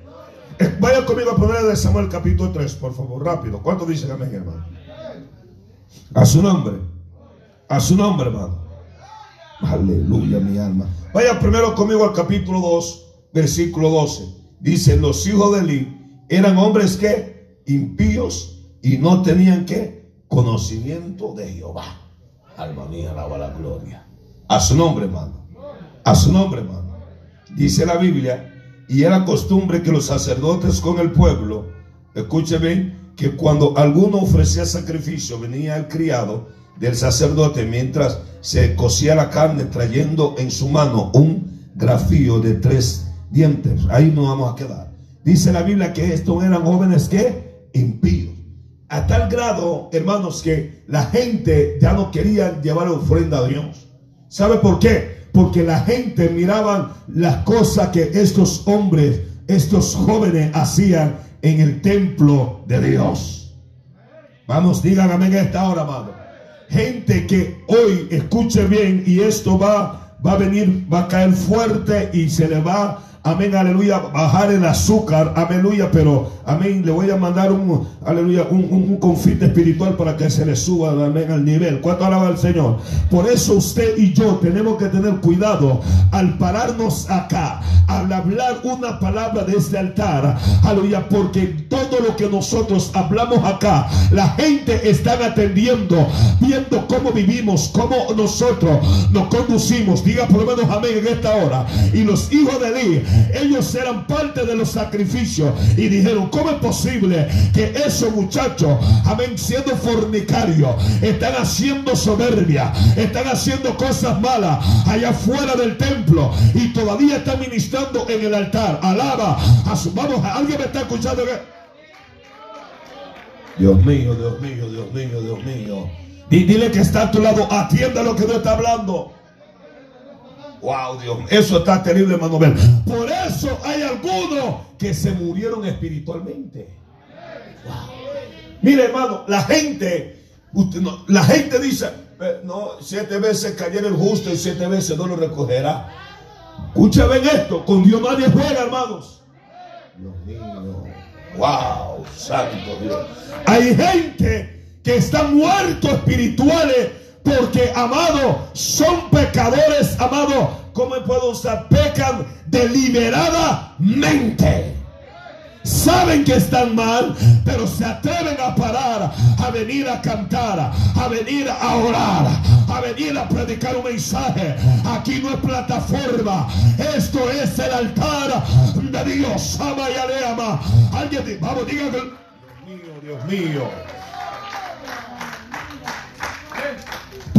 Eh, vaya conmigo a poner de Samuel capítulo 3, por favor, rápido. ¿Cuántos dicen amén, hermano? A su nombre. A su nombre, hermano. Aleluya, mi alma. Vaya primero conmigo al capítulo 2, versículo 12. Dice, los hijos de Eli eran hombres que impíos y no tenían que conocimiento de Jehová. Alma mía, alaba la gloria. A su nombre, hermano. A su nombre, hermano. Dice la Biblia, y era costumbre que los sacerdotes con el pueblo, escuchen que cuando alguno ofrecía sacrificio, venía el criado del sacerdote mientras se cocía la carne, trayendo en su mano un grafío de tres dientes. Ahí no vamos a quedar. Dice la Biblia que estos eran jóvenes que impíos a tal grado, hermanos, que la gente ya no quería llevar ofrenda a Dios. ¿Sabe por qué? Porque la gente miraban las cosas que estos hombres, estos jóvenes hacían en el templo de Dios. Vamos, digan amén a esta hora, amado. Gente que hoy escuche bien y esto va, va a venir, va a caer fuerte y se le va amén, aleluya, bajar el azúcar, aleluya, pero, amén, le voy a mandar un, aleluya, un, confite espiritual para que se le suba, amén, al nivel. ¿Cuánto alaba al Señor? Por eso usted y yo tenemos que tener cuidado al pararnos acá, al hablar una palabra de este altar, aleluya, porque todo lo que nosotros hablamos acá, la gente está atendiendo, viendo cómo vivimos, cómo nosotros nos conducimos, diga por lo menos amén en esta hora. Y los hijos de Eli, ellos eran parte de los sacrificios y dijeron, ¿cómo es posible que esos muchachos, amén, siendo fornicarios, están haciendo soberbia, están haciendo cosas malas allá fuera del templo y todavía están ministrando en el altar? Alaba a vamos, alguien me está escuchando Dios mío, Dios mío, Dios mío, Dios mío. dile que está a tu lado, atienda lo que Dios está hablando. Wow, Dios, eso está terrible, hermano. Por eso hay algunos que se murieron espiritualmente. Mire, hermano, la gente, la gente dice, eh, no, siete veces cayera el justo y siete veces no lo recogerá. Escuchen esto, con Dios nadie juega, hermanos. Dios mío, wow, santo Dios. Hay gente que están muertos espirituales porque, amado, son pecadores, amado. ¿Cómo puedo usar? Pecan deliberadamente. Saben que están mal, pero se atreven a parar, a venir a cantar, a venir a orar, a venir a predicar un mensaje. Aquí no es plataforma, esto es el altar de Dios. Ama y aleama. Alguien, vamos, díganme. Dios mío, Dios mío.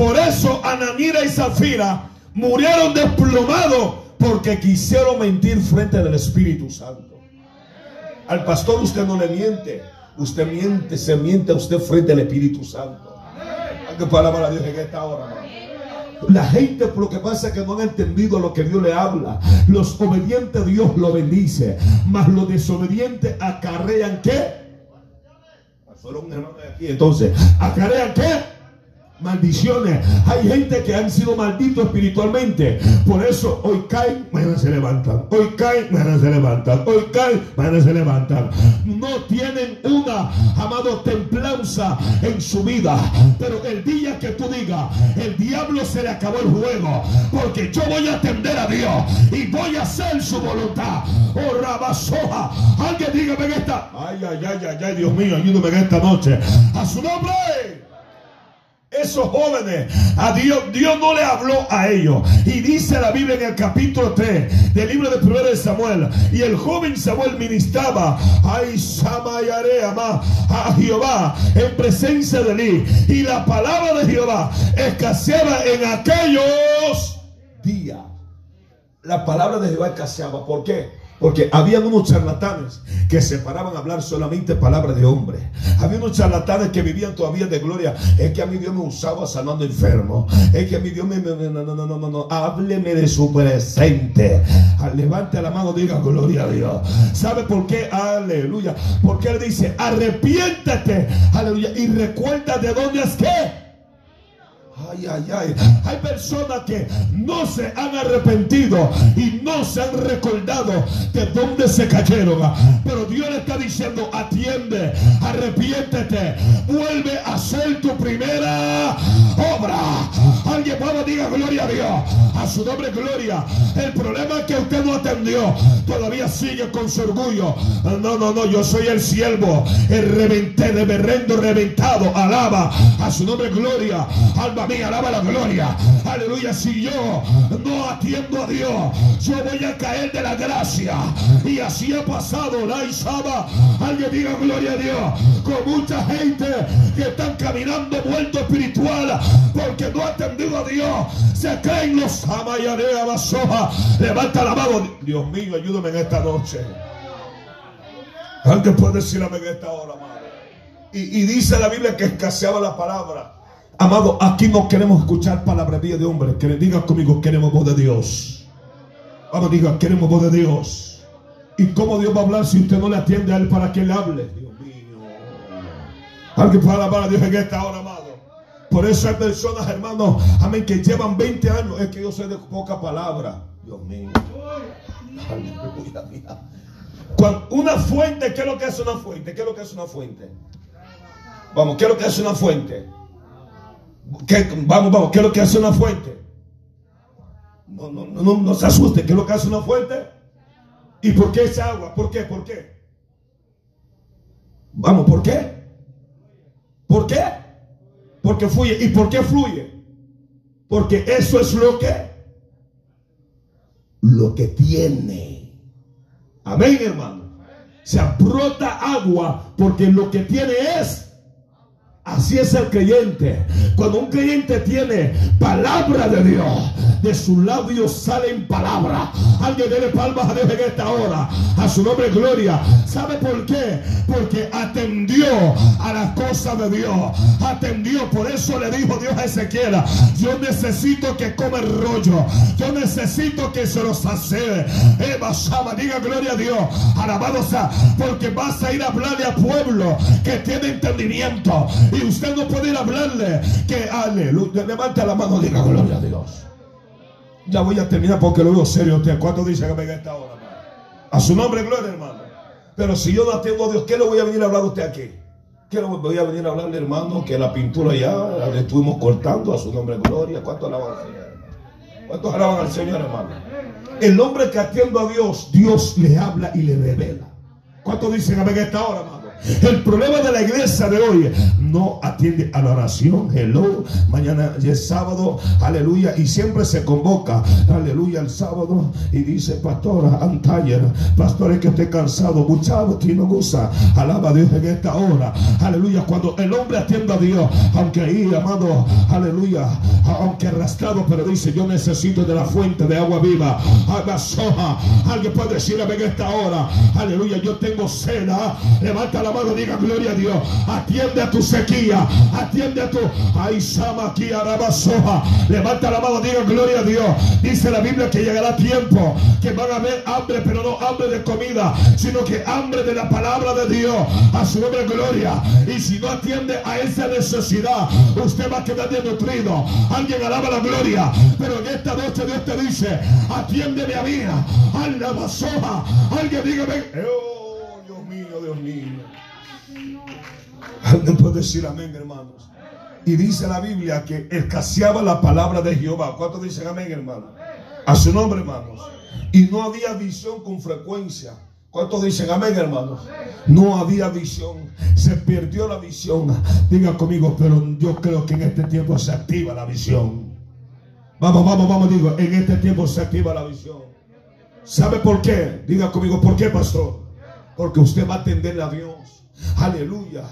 Por eso Ananira y Zafira murieron desplomados porque quisieron mentir frente del Espíritu Santo. Al pastor usted no le miente. Usted miente, se miente a usted frente al Espíritu Santo. ¿Qué palabra Dios en esta hora, La gente, lo que pasa es que no han entendido lo que Dios le habla. Los obedientes Dios lo bendice. Mas los desobedientes acarrean qué? Un hermano de aquí. Entonces, ¿acarrean qué? Maldiciones. Hay gente que han sido malditos espiritualmente. Por eso hoy caen, mañana se levantan. Hoy caen, mañana se levantan. Hoy caen, mañana se levantan. No tienen una, amado, templanza en su vida. Pero el día que tú digas, el diablo se le acabó el juego. Porque yo voy a atender a Dios y voy a hacer su voluntad. Oh, Rabasoja. Alguien dígame en esta. Ay, ay, ay, ay, ay, Dios mío, ayúdame en esta noche. A su nombre esos jóvenes, a Dios, Dios no le habló a ellos. Y dice la Biblia en el capítulo 3 del libro de 1 de Samuel. Y el joven Samuel ministraba ay, a Jehová en presencia de él. Y la palabra de Jehová escaseaba en aquellos días. La palabra de Jehová escaseaba. ¿Por qué? Porque había unos charlatanes que se paraban a hablar solamente palabras de hombre. Había unos charlatanes que vivían todavía de gloria. Es que a mi Dios me usaba sanando enfermos. Es que a mi Dios me... No, no, no, no, no, no. Hábleme de su presente. Levante la mano, diga gloria a Dios. ¿Sabe por qué? Aleluya. Porque Él dice, arrepiéntete. Aleluya. Y recuerda de dónde es que Ay, ay, ay. Hay personas que no se han arrepentido y no se han recordado de dónde se cayeron. Pero Dios le está diciendo, atiende, arrepiéntete, vuelve a hacer tu primera obra. Alguien vamos, diga gloria a Dios. A su nombre gloria. El problema es que usted no atendió. Todavía sigue con su orgullo. No, no, no, yo soy el siervo. El reventé, de berrendo reventado. Alaba a su nombre gloria. Alma alaba la gloria. Aleluya, si yo no atiendo a Dios, yo voy a caer de la gracia. Y así ha pasado la Isaba. Alguien diga gloria a Dios. Con mucha gente que están caminando muerto espiritual porque no ha atendido a Dios. Se creen los amayarea basoja. Levanta la mano. Dios mío, ayúdame en esta noche. Alguien puede decirme en esta hora, madre. Y, y dice la Biblia que escaseaba la palabra. Amado, aquí no queremos escuchar palabrería de hombre. Que le diga conmigo, queremos voz de Dios. Vamos, diga, queremos voz de Dios. ¿Y cómo Dios va a hablar si usted no le atiende a Él para que le hable? Dios mío. Alguien puede alabar a Dios en esta hora, amado. Por eso hay personas, hermanos, amén, que llevan 20 años. Es que yo soy de poca palabra. Dios mío. Aleluya. Cuando una fuente, ¿qué es lo que es una fuente? ¿Qué es lo que es una fuente? Vamos, ¿qué es lo que es una fuente? ¿Qué- vamos, vamos, ¿qué es lo que hace una fuente? No, no, no, no, se asuste, ¿qué es lo que hace una fuente? ¿Y por qué esa agua? ¿Por qué? ¿Por qué? Vamos, ¿por qué? ¿Por qué? Porque fluye. ¿Y por qué fluye? Porque eso es lo que lo que tiene. Amén, hermano. Se brota agua porque lo que tiene es Así es el creyente. Cuando un creyente tiene palabra de Dios, de sus labios salen palabras. Alguien dele palmas a Dios en esta hora. A su nombre gloria. ¿Sabe por qué? Porque atendió a las cosas de Dios. Atendió. Por eso le dijo Dios a Ezequiel, yo necesito que come el rollo. Yo necesito que se los hace. Eva Shama, diga gloria a Dios. Alabado sea. Porque vas a ir a hablarle a pueblo que tiene entendimiento. Usted no puede ir a hablarle que aleluya. Levanta la mano, diga gloria a Dios. Ya voy a terminar porque lo veo serio usted. ¿Cuánto dice que venga esta hora, hermano? A su nombre, gloria, hermano. Pero si yo no atiendo a Dios, ¿qué le voy a venir a hablar a usted aquí? ¿Qué le voy a venir a hablarle, hermano? Que la pintura ya la estuvimos cortando a su nombre, gloria. ¿Cuánto alaban al Señor? hermano? ¿Cuántos alaban al Señor, hermano? El hombre que atiende a Dios, Dios le habla y le revela. ¿Cuántos dicen a esta hora, hermano? El problema de la iglesia de hoy no atiende a la oración. Hello. Mañana es sábado. Aleluya. Y siempre se convoca. Aleluya. El sábado. Y dice, pastora, I'm tired. Pastor, es que estoy cansado. Muchachos, no gusta. Alaba a Dios en esta hora. Aleluya. Cuando el hombre atiende a Dios, aunque ahí, amado, aleluya, aunque arrastrado, pero dice, yo necesito de la fuente de agua viva. Haga soja. Alguien puede decir en esta hora. Aleluya. Yo tengo cena. Levanta la mano, diga gloria a Dios. Atiende a tu sequía. Atiende a tu. Ay, Sama aquí, soja. Levanta la mano, diga gloria a Dios. Dice la Biblia que llegará tiempo que van a haber hambre, pero no hambre de comida, sino que hambre de la palabra de Dios. A su nombre, gloria. Y si no atiende a esa necesidad, usted va a quedar desnutrido. Alguien alaba la gloria. Pero en esta noche Dios te dice: atiéndeme a mí. Alaba soja. Alguien dígame. Oh, Dios mío, Dios mío. Alguien puede decir amén, hermanos. Y dice la Biblia que escaseaba la palabra de Jehová. ¿Cuántos dicen amén, hermano? A su nombre, hermanos. Y no había visión con frecuencia. ¿Cuántos dicen amén, hermanos? No había visión. Se perdió la visión. Diga conmigo, pero yo creo que en este tiempo se activa la visión. Vamos, vamos, vamos, digo, en este tiempo se activa la visión. ¿Sabe por qué? Diga conmigo, ¿por qué, pastor? Porque usted va a atender a Dios. Aleluya.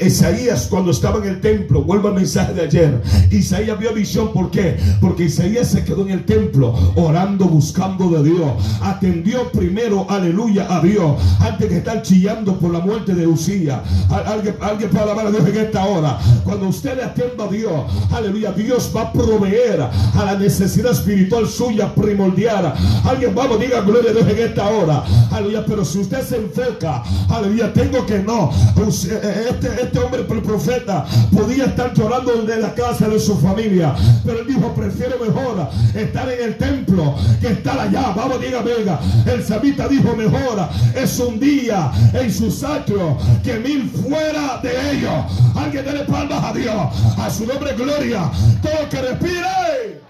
Isaías cuando estaba en el templo, vuelvo al mensaje de ayer. Isaías vio visión, ¿por qué? Porque Isaías se quedó en el templo orando, buscando de Dios. Atendió primero, aleluya, a Dios, antes de estar chillando por la muerte de Usía. Alguien, alguien puede alabar a Dios en esta hora. Cuando usted le atienda a Dios, aleluya, Dios va a proveer a la necesidad espiritual suya primordial. Alguien, vamos, diga gloria a Dios en esta hora. Aleluya, pero si usted se enfoca, aleluya, tengo que no. Pues, eh, Este, este hombre, el profeta, podía estar llorando en la casa de su familia. Pero él dijo, prefiero mejor estar en el templo que estar allá. Vamos, diga, venga. El samita dijo, mejor es un día en su sacro que mil fuera de ellos. Alguien dele palmas a Dios. A su nombre, gloria. Todo que respire.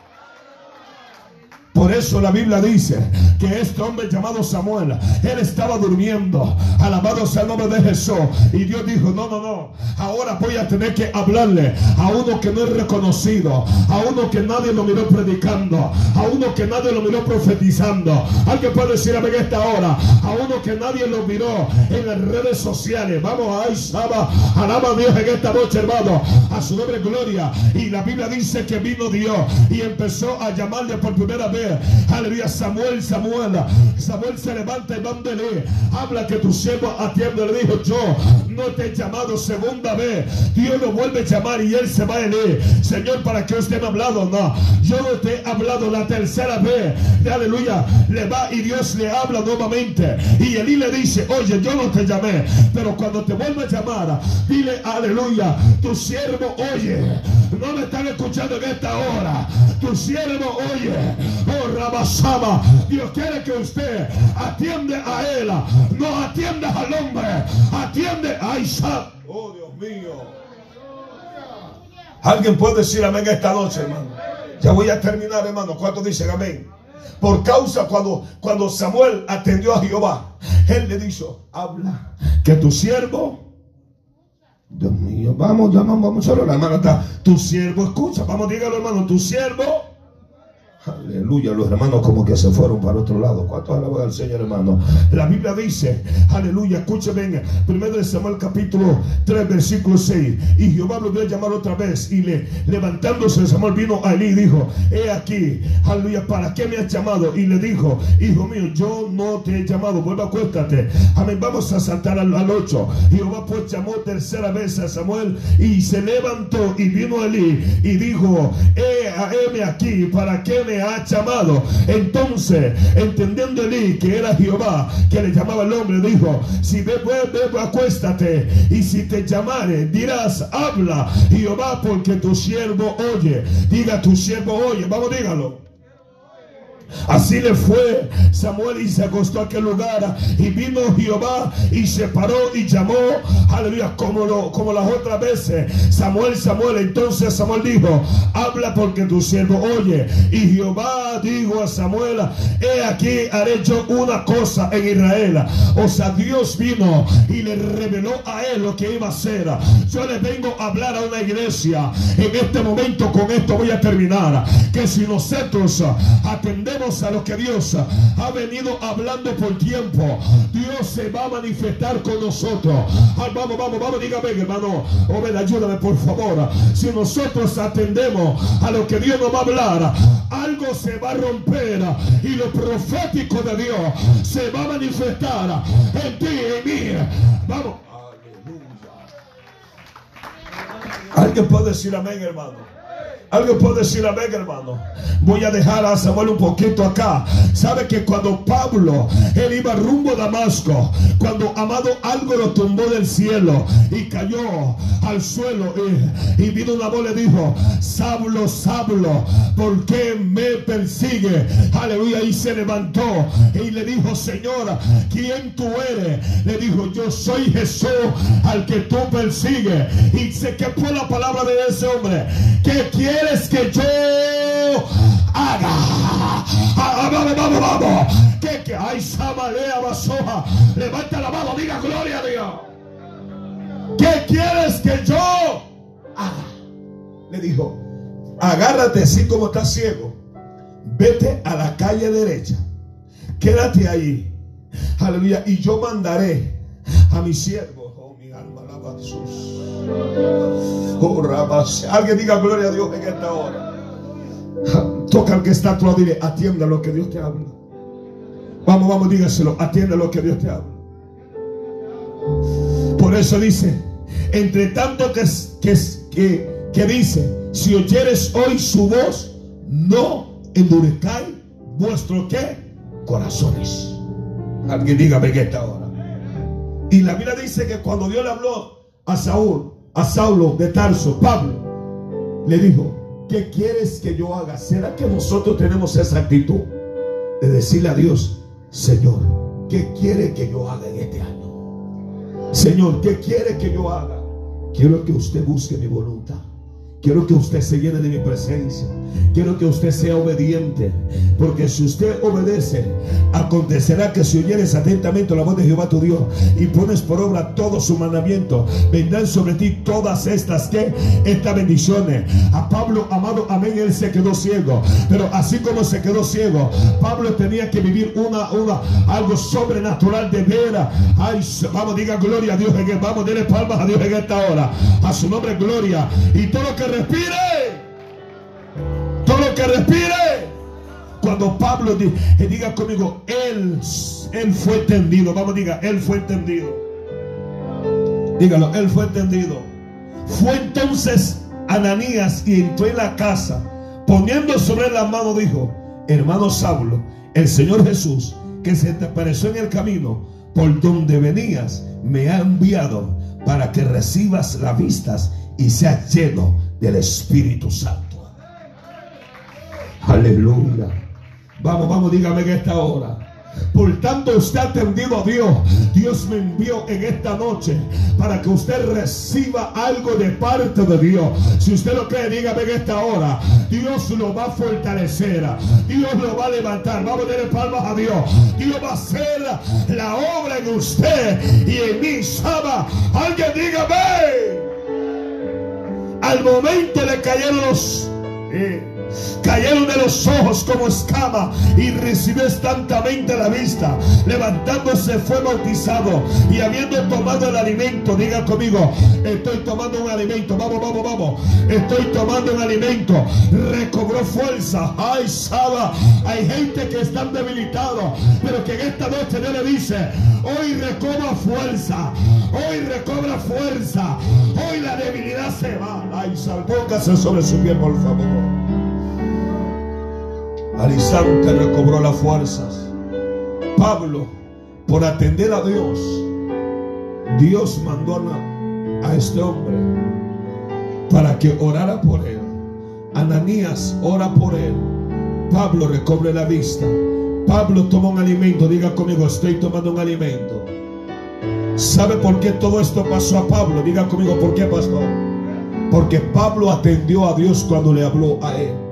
Por eso la Biblia dice que este hombre llamado Samuel, él estaba durmiendo. Alabado sea el nombre de Jesús. Y Dios dijo, no, no, no. Ahora voy a tener que hablarle a uno que no es reconocido. A uno que nadie lo miró predicando. A uno que nadie lo miró profetizando. Alguien puede decir a esta hora. A uno que nadie lo miró en las redes sociales. Vamos a Saba. Alaba a Dios en esta noche, hermano. A su nombre gloria. Y la Biblia dice que vino Dios y empezó a llamarle por primera vez. Aleluya, Samuel, Samuel. Samuel se levanta y mándele. Habla que tu siervo atiende. Le dijo, yo no te he llamado segunda vez. Dios lo vuelve a llamar y él se va a él. Señor, ¿para qué usted me ha hablado? No, yo no te he hablado la tercera vez. Aleluya, le va y Dios le habla nuevamente. Y Elí le dice, oye, yo no te llamé. Pero cuando te vuelva a llamar, dile, aleluya, tu siervo oye. No me están escuchando en esta hora. Tu siervo oye. Dios quiere que usted atiende a Él. No atiende al hombre. Atiende a Isaac. Oh, Dios mío. Alguien puede decir amén esta noche, hermano. Ya voy a terminar, hermano. ¿Cuántos dicen amén? Por causa cuando, cuando Samuel atendió a Jehová, él le dijo, habla, que tu siervo Dios mío, vamos, vamos, vamos, solo la hermana está. Tu siervo escucha, vamos, dígalo hermano, tu siervo Aleluya, los hermanos como que se fueron para otro lado. ¿Cuántos alaban al Señor, hermano? La Biblia dice, aleluya, escúcheme, primero de Samuel capítulo 3, versículo 6. Y Jehová volvió a llamar otra vez y le, levantándose Samuel vino a Elí y dijo, he aquí, aleluya, ¿para qué me has llamado? Y le dijo, hijo mío, yo no te he llamado, vuelva, acuéstate. Amén, vamos a saltar al, 8. Jehová pues llamó tercera vez a Samuel y se levantó y vino a Elí y dijo, he, heme aquí, ¿para qué me ha llamado. Entonces, entendiendo Elí que era Jehová, que le llamaba el hombre, dijo, si bebo, bebo, acuéstate. Y si te llamare, dirás, habla Jehová, porque tu siervo oye. Diga, tu siervo oye. Vamos, dígalo. Así le fue Samuel y se acostó a aquel lugar. Y vino Jehová y se paró y llamó, aleluya, como, lo, como las otras veces. Samuel, Samuel. Entonces Samuel dijo, habla porque tu siervo oye. Y Jehová dijo a Samuel, he aquí haré yo una cosa en Israel. O sea, Dios vino y le reveló a él lo que iba a hacer. Yo le vengo a hablar a una iglesia. En este momento con esto voy a terminar. Que si nosotros atendemos a lo que Dios ha venido hablando por tiempo, Dios se va a manifestar con nosotros. vamos, vamos, vamos, dígame, hermano. Oven, ayúdame, por favor. Si nosotros atendemos a lo que Dios nos va a hablar, algo se va a romper y lo profético de Dios se va a manifestar en ti y en mí. Vamos. Alguien puede decir amén, hermano. Alguien puede decir amén, hermano. Voy a dejar a Samuel un poquito acá. Sabe que cuando Pablo, él iba rumbo a Damasco, cuando amado algo lo tumbó del cielo y cayó al suelo y, y vino una voz le dijo, Sablo, Sablo, ¿por qué me persigue? Aleluya. Y se levantó y le dijo, Señor, ¿quién tú eres? Le dijo, yo soy Jesús al que tú persigues. Y se que fue la palabra de ese hombre. quiere quieres que yo haga? Vamos, ay, Samalea Basoja. Levanta la mano, diga gloria a Dios. ¿Qué quieres que yo haga? Le dijo, agárrate así como estás ciego. Vete a la calle derecha. Quédate ahí. Aleluya. Y yo mandaré a mi siervo. Alguien diga gloria a Dios en esta hora. Toca al que está a tu lado y dile, atienda lo que Dios te habla. Vamos, vamos, dígaselo, atienda lo que Dios te habla. Por eso dice, entre tanto que, que, que, dice, si oyeres hoy su voz, no endurezcáis vuestro qué? Corazones. Alguien dígame en esta hora. Y la Biblia dice que cuando Dios le habló a Saúl, a Saulo de Tarso, Pablo, le dijo, ¿qué quieres que yo haga? ¿Será que nosotros tenemos esa actitud de decirle a Dios, Señor, ¿qué quiere que yo haga en este año? Señor, ¿qué quiere que yo haga? Quiero que usted busque mi voluntad. Quiero que usted se llene de mi presencia. Quiero que usted sea obediente. Porque si usted obedece, acontecerá que si oyeres atentamente la voz de Jehová tu Dios y pones por obra todo su mandamiento, vendrán sobre ti todas estas que estas bendiciones. A Pablo, amado, amén, él se quedó ciego. Pero así como se quedó ciego, Pablo tenía que vivir una, una, algo sobrenatural de vera. Ay, vamos, diga gloria a Dios. Vamos, denle palmas a Dios en esta hora. A su nombre, gloria. Y todo lo que respire. Todo lo que respire. Cuando Pablo eh, diga, conmigo, él, él fue entendido. Vamos, diga, él fue entendido. Dígalo, él fue entendido. Fue entonces Ananías y entró en la casa. Poniendo sobre la mano, dijo, hermano Saulo, el Señor Jesús, que se te apareció en el camino por donde venías, me ha enviado para que recibas las vistas y seas lleno del Espíritu Santo. Aleluya. Vamos, vamos, dígame en esta hora. Por tanto, usted ha atendido a Dios. Dios me envió en esta noche para que usted reciba algo de parte de Dios. Si usted lo cree, dígame en esta hora. Dios lo va a fortalecer. Dios lo va a levantar. Vamos a darle palmas a Dios. Dios va a hacer la obra en usted y en mí. Saba. Alguien dígame. Al momento le cayeron los... Eh, cayeron de los ojos como escama y recibió instantamente la vista. Levantándose fue bautizado y habiendo tomado el alimento, diga conmigo, estoy tomando un alimento, vamos, vamos, vamos, estoy tomando un alimento, recobró fuerza. Ay, Saba, hay gente que están debilitados, pero que en esta noche Dios le dice, hoy recobra fuerza, hoy recobra fuerza, hoy la debilidad se va. Ay, póngase sobre su pie, por favor. Al instante recobró las fuerzas. Pablo, por atender a Dios, Dios mandó a, este hombre para que orara por él. Ananías ora por él. Pablo recobre la vista. Pablo toma un alimento. Diga conmigo, estoy tomando un alimento. ¿Sabe por qué todo esto pasó a Pablo? Diga conmigo, ¿por qué pasó? Porque Pablo atendió a Dios cuando le habló a él.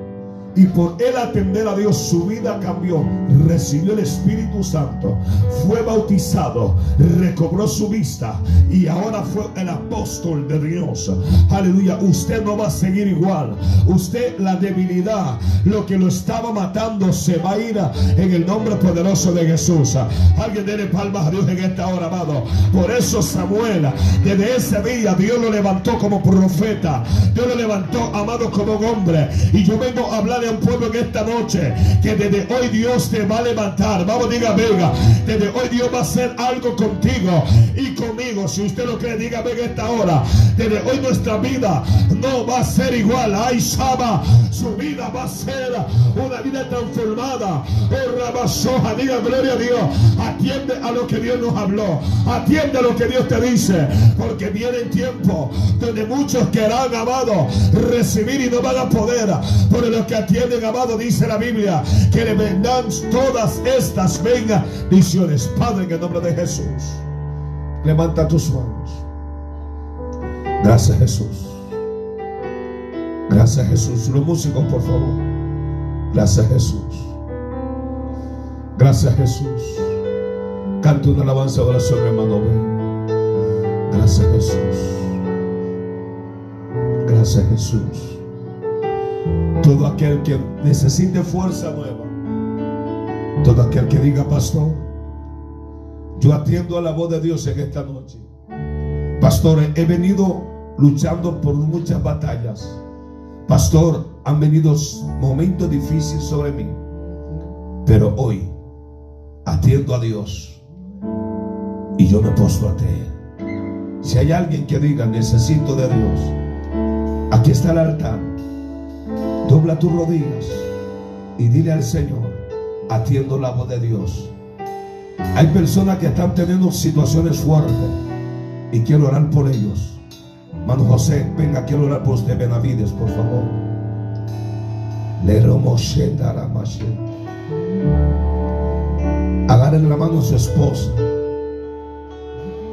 Y por él atender a Dios, su vida cambió. Recibió el Espíritu Santo. Fue bautizado. Recobró su vista. Y ahora fue el apóstol de Dios. Aleluya. Usted no va a seguir igual. Usted la debilidad, lo que lo estaba matando, se va a ir en el nombre poderoso de Jesús. Alguien dele palmas a Dios en esta hora, amado. Por eso Samuel, desde ese día, Dios lo levantó como profeta. Dios lo levantó, amado, como hombre. Y yo vengo a hablar un pueblo en esta noche que desde hoy Dios te va a levantar. Vamos, diga, venga. Desde hoy Dios va a hacer algo contigo y conmigo. Si usted lo cree, diga, venga esta hora. Desde hoy nuestra vida no va a ser igual. Ay, Shaba, su vida va a ser una vida transformada. Oh, Rabasoja, diga, gloria a Dios. Atiende a lo que Dios nos habló. Atiende a lo que Dios te dice. Porque viene el tiempo donde muchos querrán, amado, recibir y no van a poder. Por lo que atiende amado, dice la Biblia, que le vendan todas estas bendiciones. Padre, en el nombre de Jesús, levanta tus manos. Gracias, Jesús. Gracias, Jesús. Los músicos, por favor. Gracias, Jesús. Gracias, Jesús. Canta una alabanza de oración, hermano. Gracias, Jesús. Gracias, Jesús todo aquel que necesite fuerza nueva, todo aquel que diga, pastor, yo atiendo a la voz de Dios en esta noche. Pastor, he venido luchando por muchas batallas. Pastor, han venido momentos difíciles sobre mí. Pero hoy atiendo a Dios y yo me posto a ti. Si hay alguien que diga, necesito de Dios, aquí está el altar. Dobla tus rodillas y dile al Señor, atiendo la voz de Dios. Hay personas que están teniendo situaciones fuertes y quiero orar por ellos. Mano José, venga, quiero orar por usted, Benavides, por favor. Le Agarre la mano a su esposa.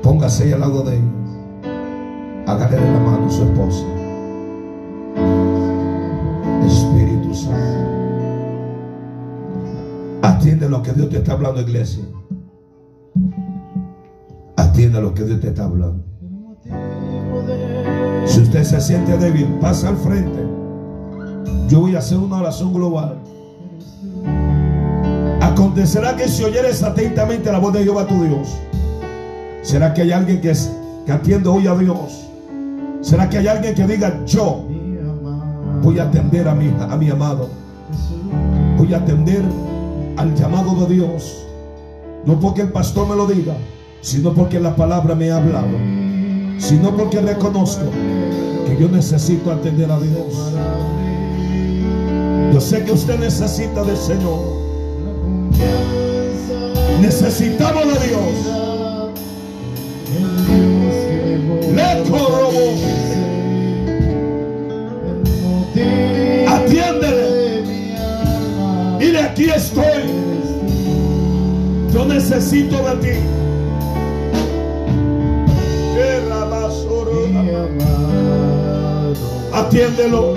Póngase al lado de ella. Agarre la mano a su esposa. Atiende lo que Dios te está hablando, iglesia. Atiende lo que Dios te está hablando. Si usted se siente débil, pasa al frente. Yo voy a hacer una oración global. Acontecerá que si oyeres atentamente la voz de Jehová tu Dios, será que hay alguien que, que atiende hoy a Dios. Será que hay alguien que diga yo Voy a atender a mi, a mi amado. Voy a atender al llamado de Dios. No porque el pastor me lo diga, sino porque la palabra me ha hablado. Sino porque reconozco que yo necesito atender a Dios. Yo sé que usted necesita del Señor. Necesitamos de Dios. Le aquí estoy. Yo necesito de ti. Atiéndelo.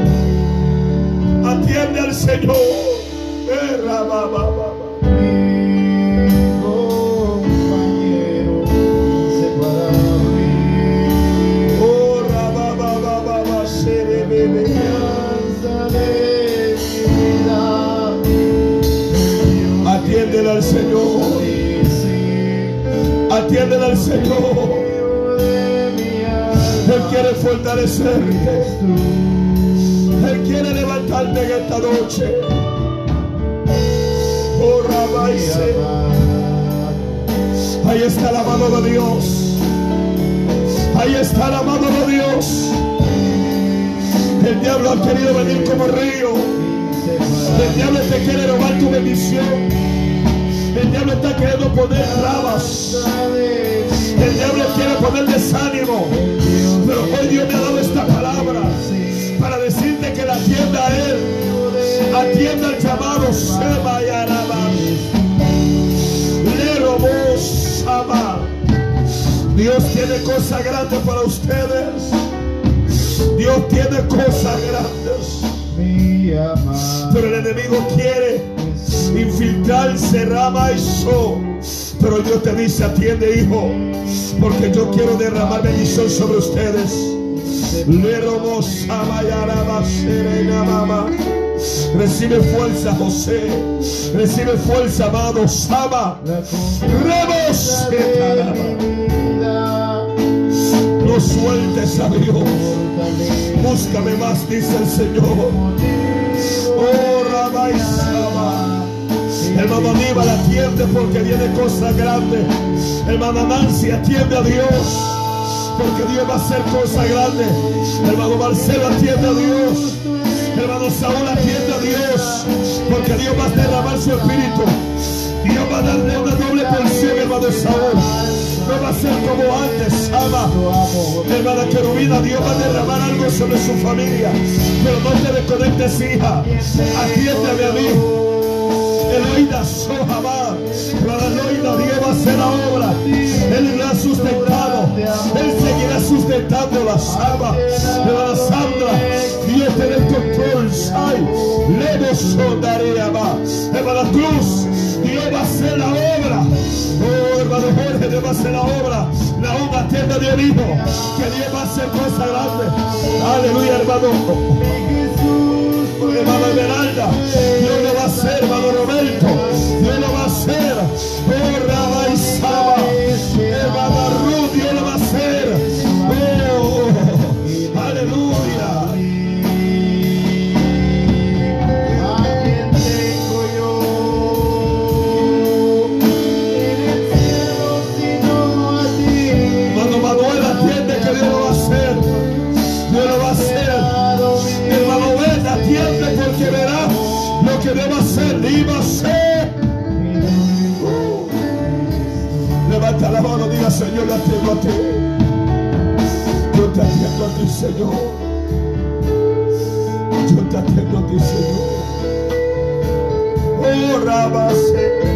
Atiende al Señor. Atiéndele al Señor. de mi alma, Él quiere fortalecerte. Él quiere levantarte en esta noche. Oh, Rabbi, mi se- amado, Ahí está la mano de Dios. Ahí está la mano de Dios. El diablo ha querido venir como río. El diablo te quiere robar tu bendición. El diablo está queriendo poner trabas. El diablo quiere poner desánimo. Pero hoy Dios me ha dado esta palabra para decirte que la atienda a Él. Atienda el llamado Seba y Araba. Le robó Sama. Dios tiene cosas grandes para ustedes. Dios tiene cosas grandes. Pero el enemigo quiere infiltrarse, rama y so. Pero Dios te dice, atiende hijo, porque yo quiero derramar bendición sobre ustedes. Recibe fuerza, José. Recibe fuerza, amado Sama. Remos. No sueltes a Dios. Búscame más, dice el Señor. Hermano Aníbal, atiende porque viene cosas grandes. Hermana Nancy, atiende a Dios. Porque Dios va a hacer cosas grandes. Hermano Marcelo, atiende a Dios. Hermano Saúl, atiende a Dios. Porque Dios va a derramar su espíritu. Dios va a darle una doble porción, hermano Saúl. No va a ser como antes, ama. Hermana Querubina, Dios va a derramar algo sobre su familia. Pero no te desconectes, hija. Atiéndeme a mí. Sohamá. Para Eloína, Dios va a hacer la obra. Él la ha sustentado. Él seguirá sustentando la sama. Hermana Sandra, Dios tiene el control. Sai. Lemos sondaría más. Hermana Cruz, Dios va a hacer la obra. Oh, hermano Jorge, Dios va a hacer la obra. La obra tienda de hijo. Que Dios va a hacer cosas grandes. Aleluya, hermano. Hermano Esmeralda, hermano Roberto, Dios lo yo te atiendo a ti Señor. Yo te atiendo a ti, Señor. Oh, Rabase.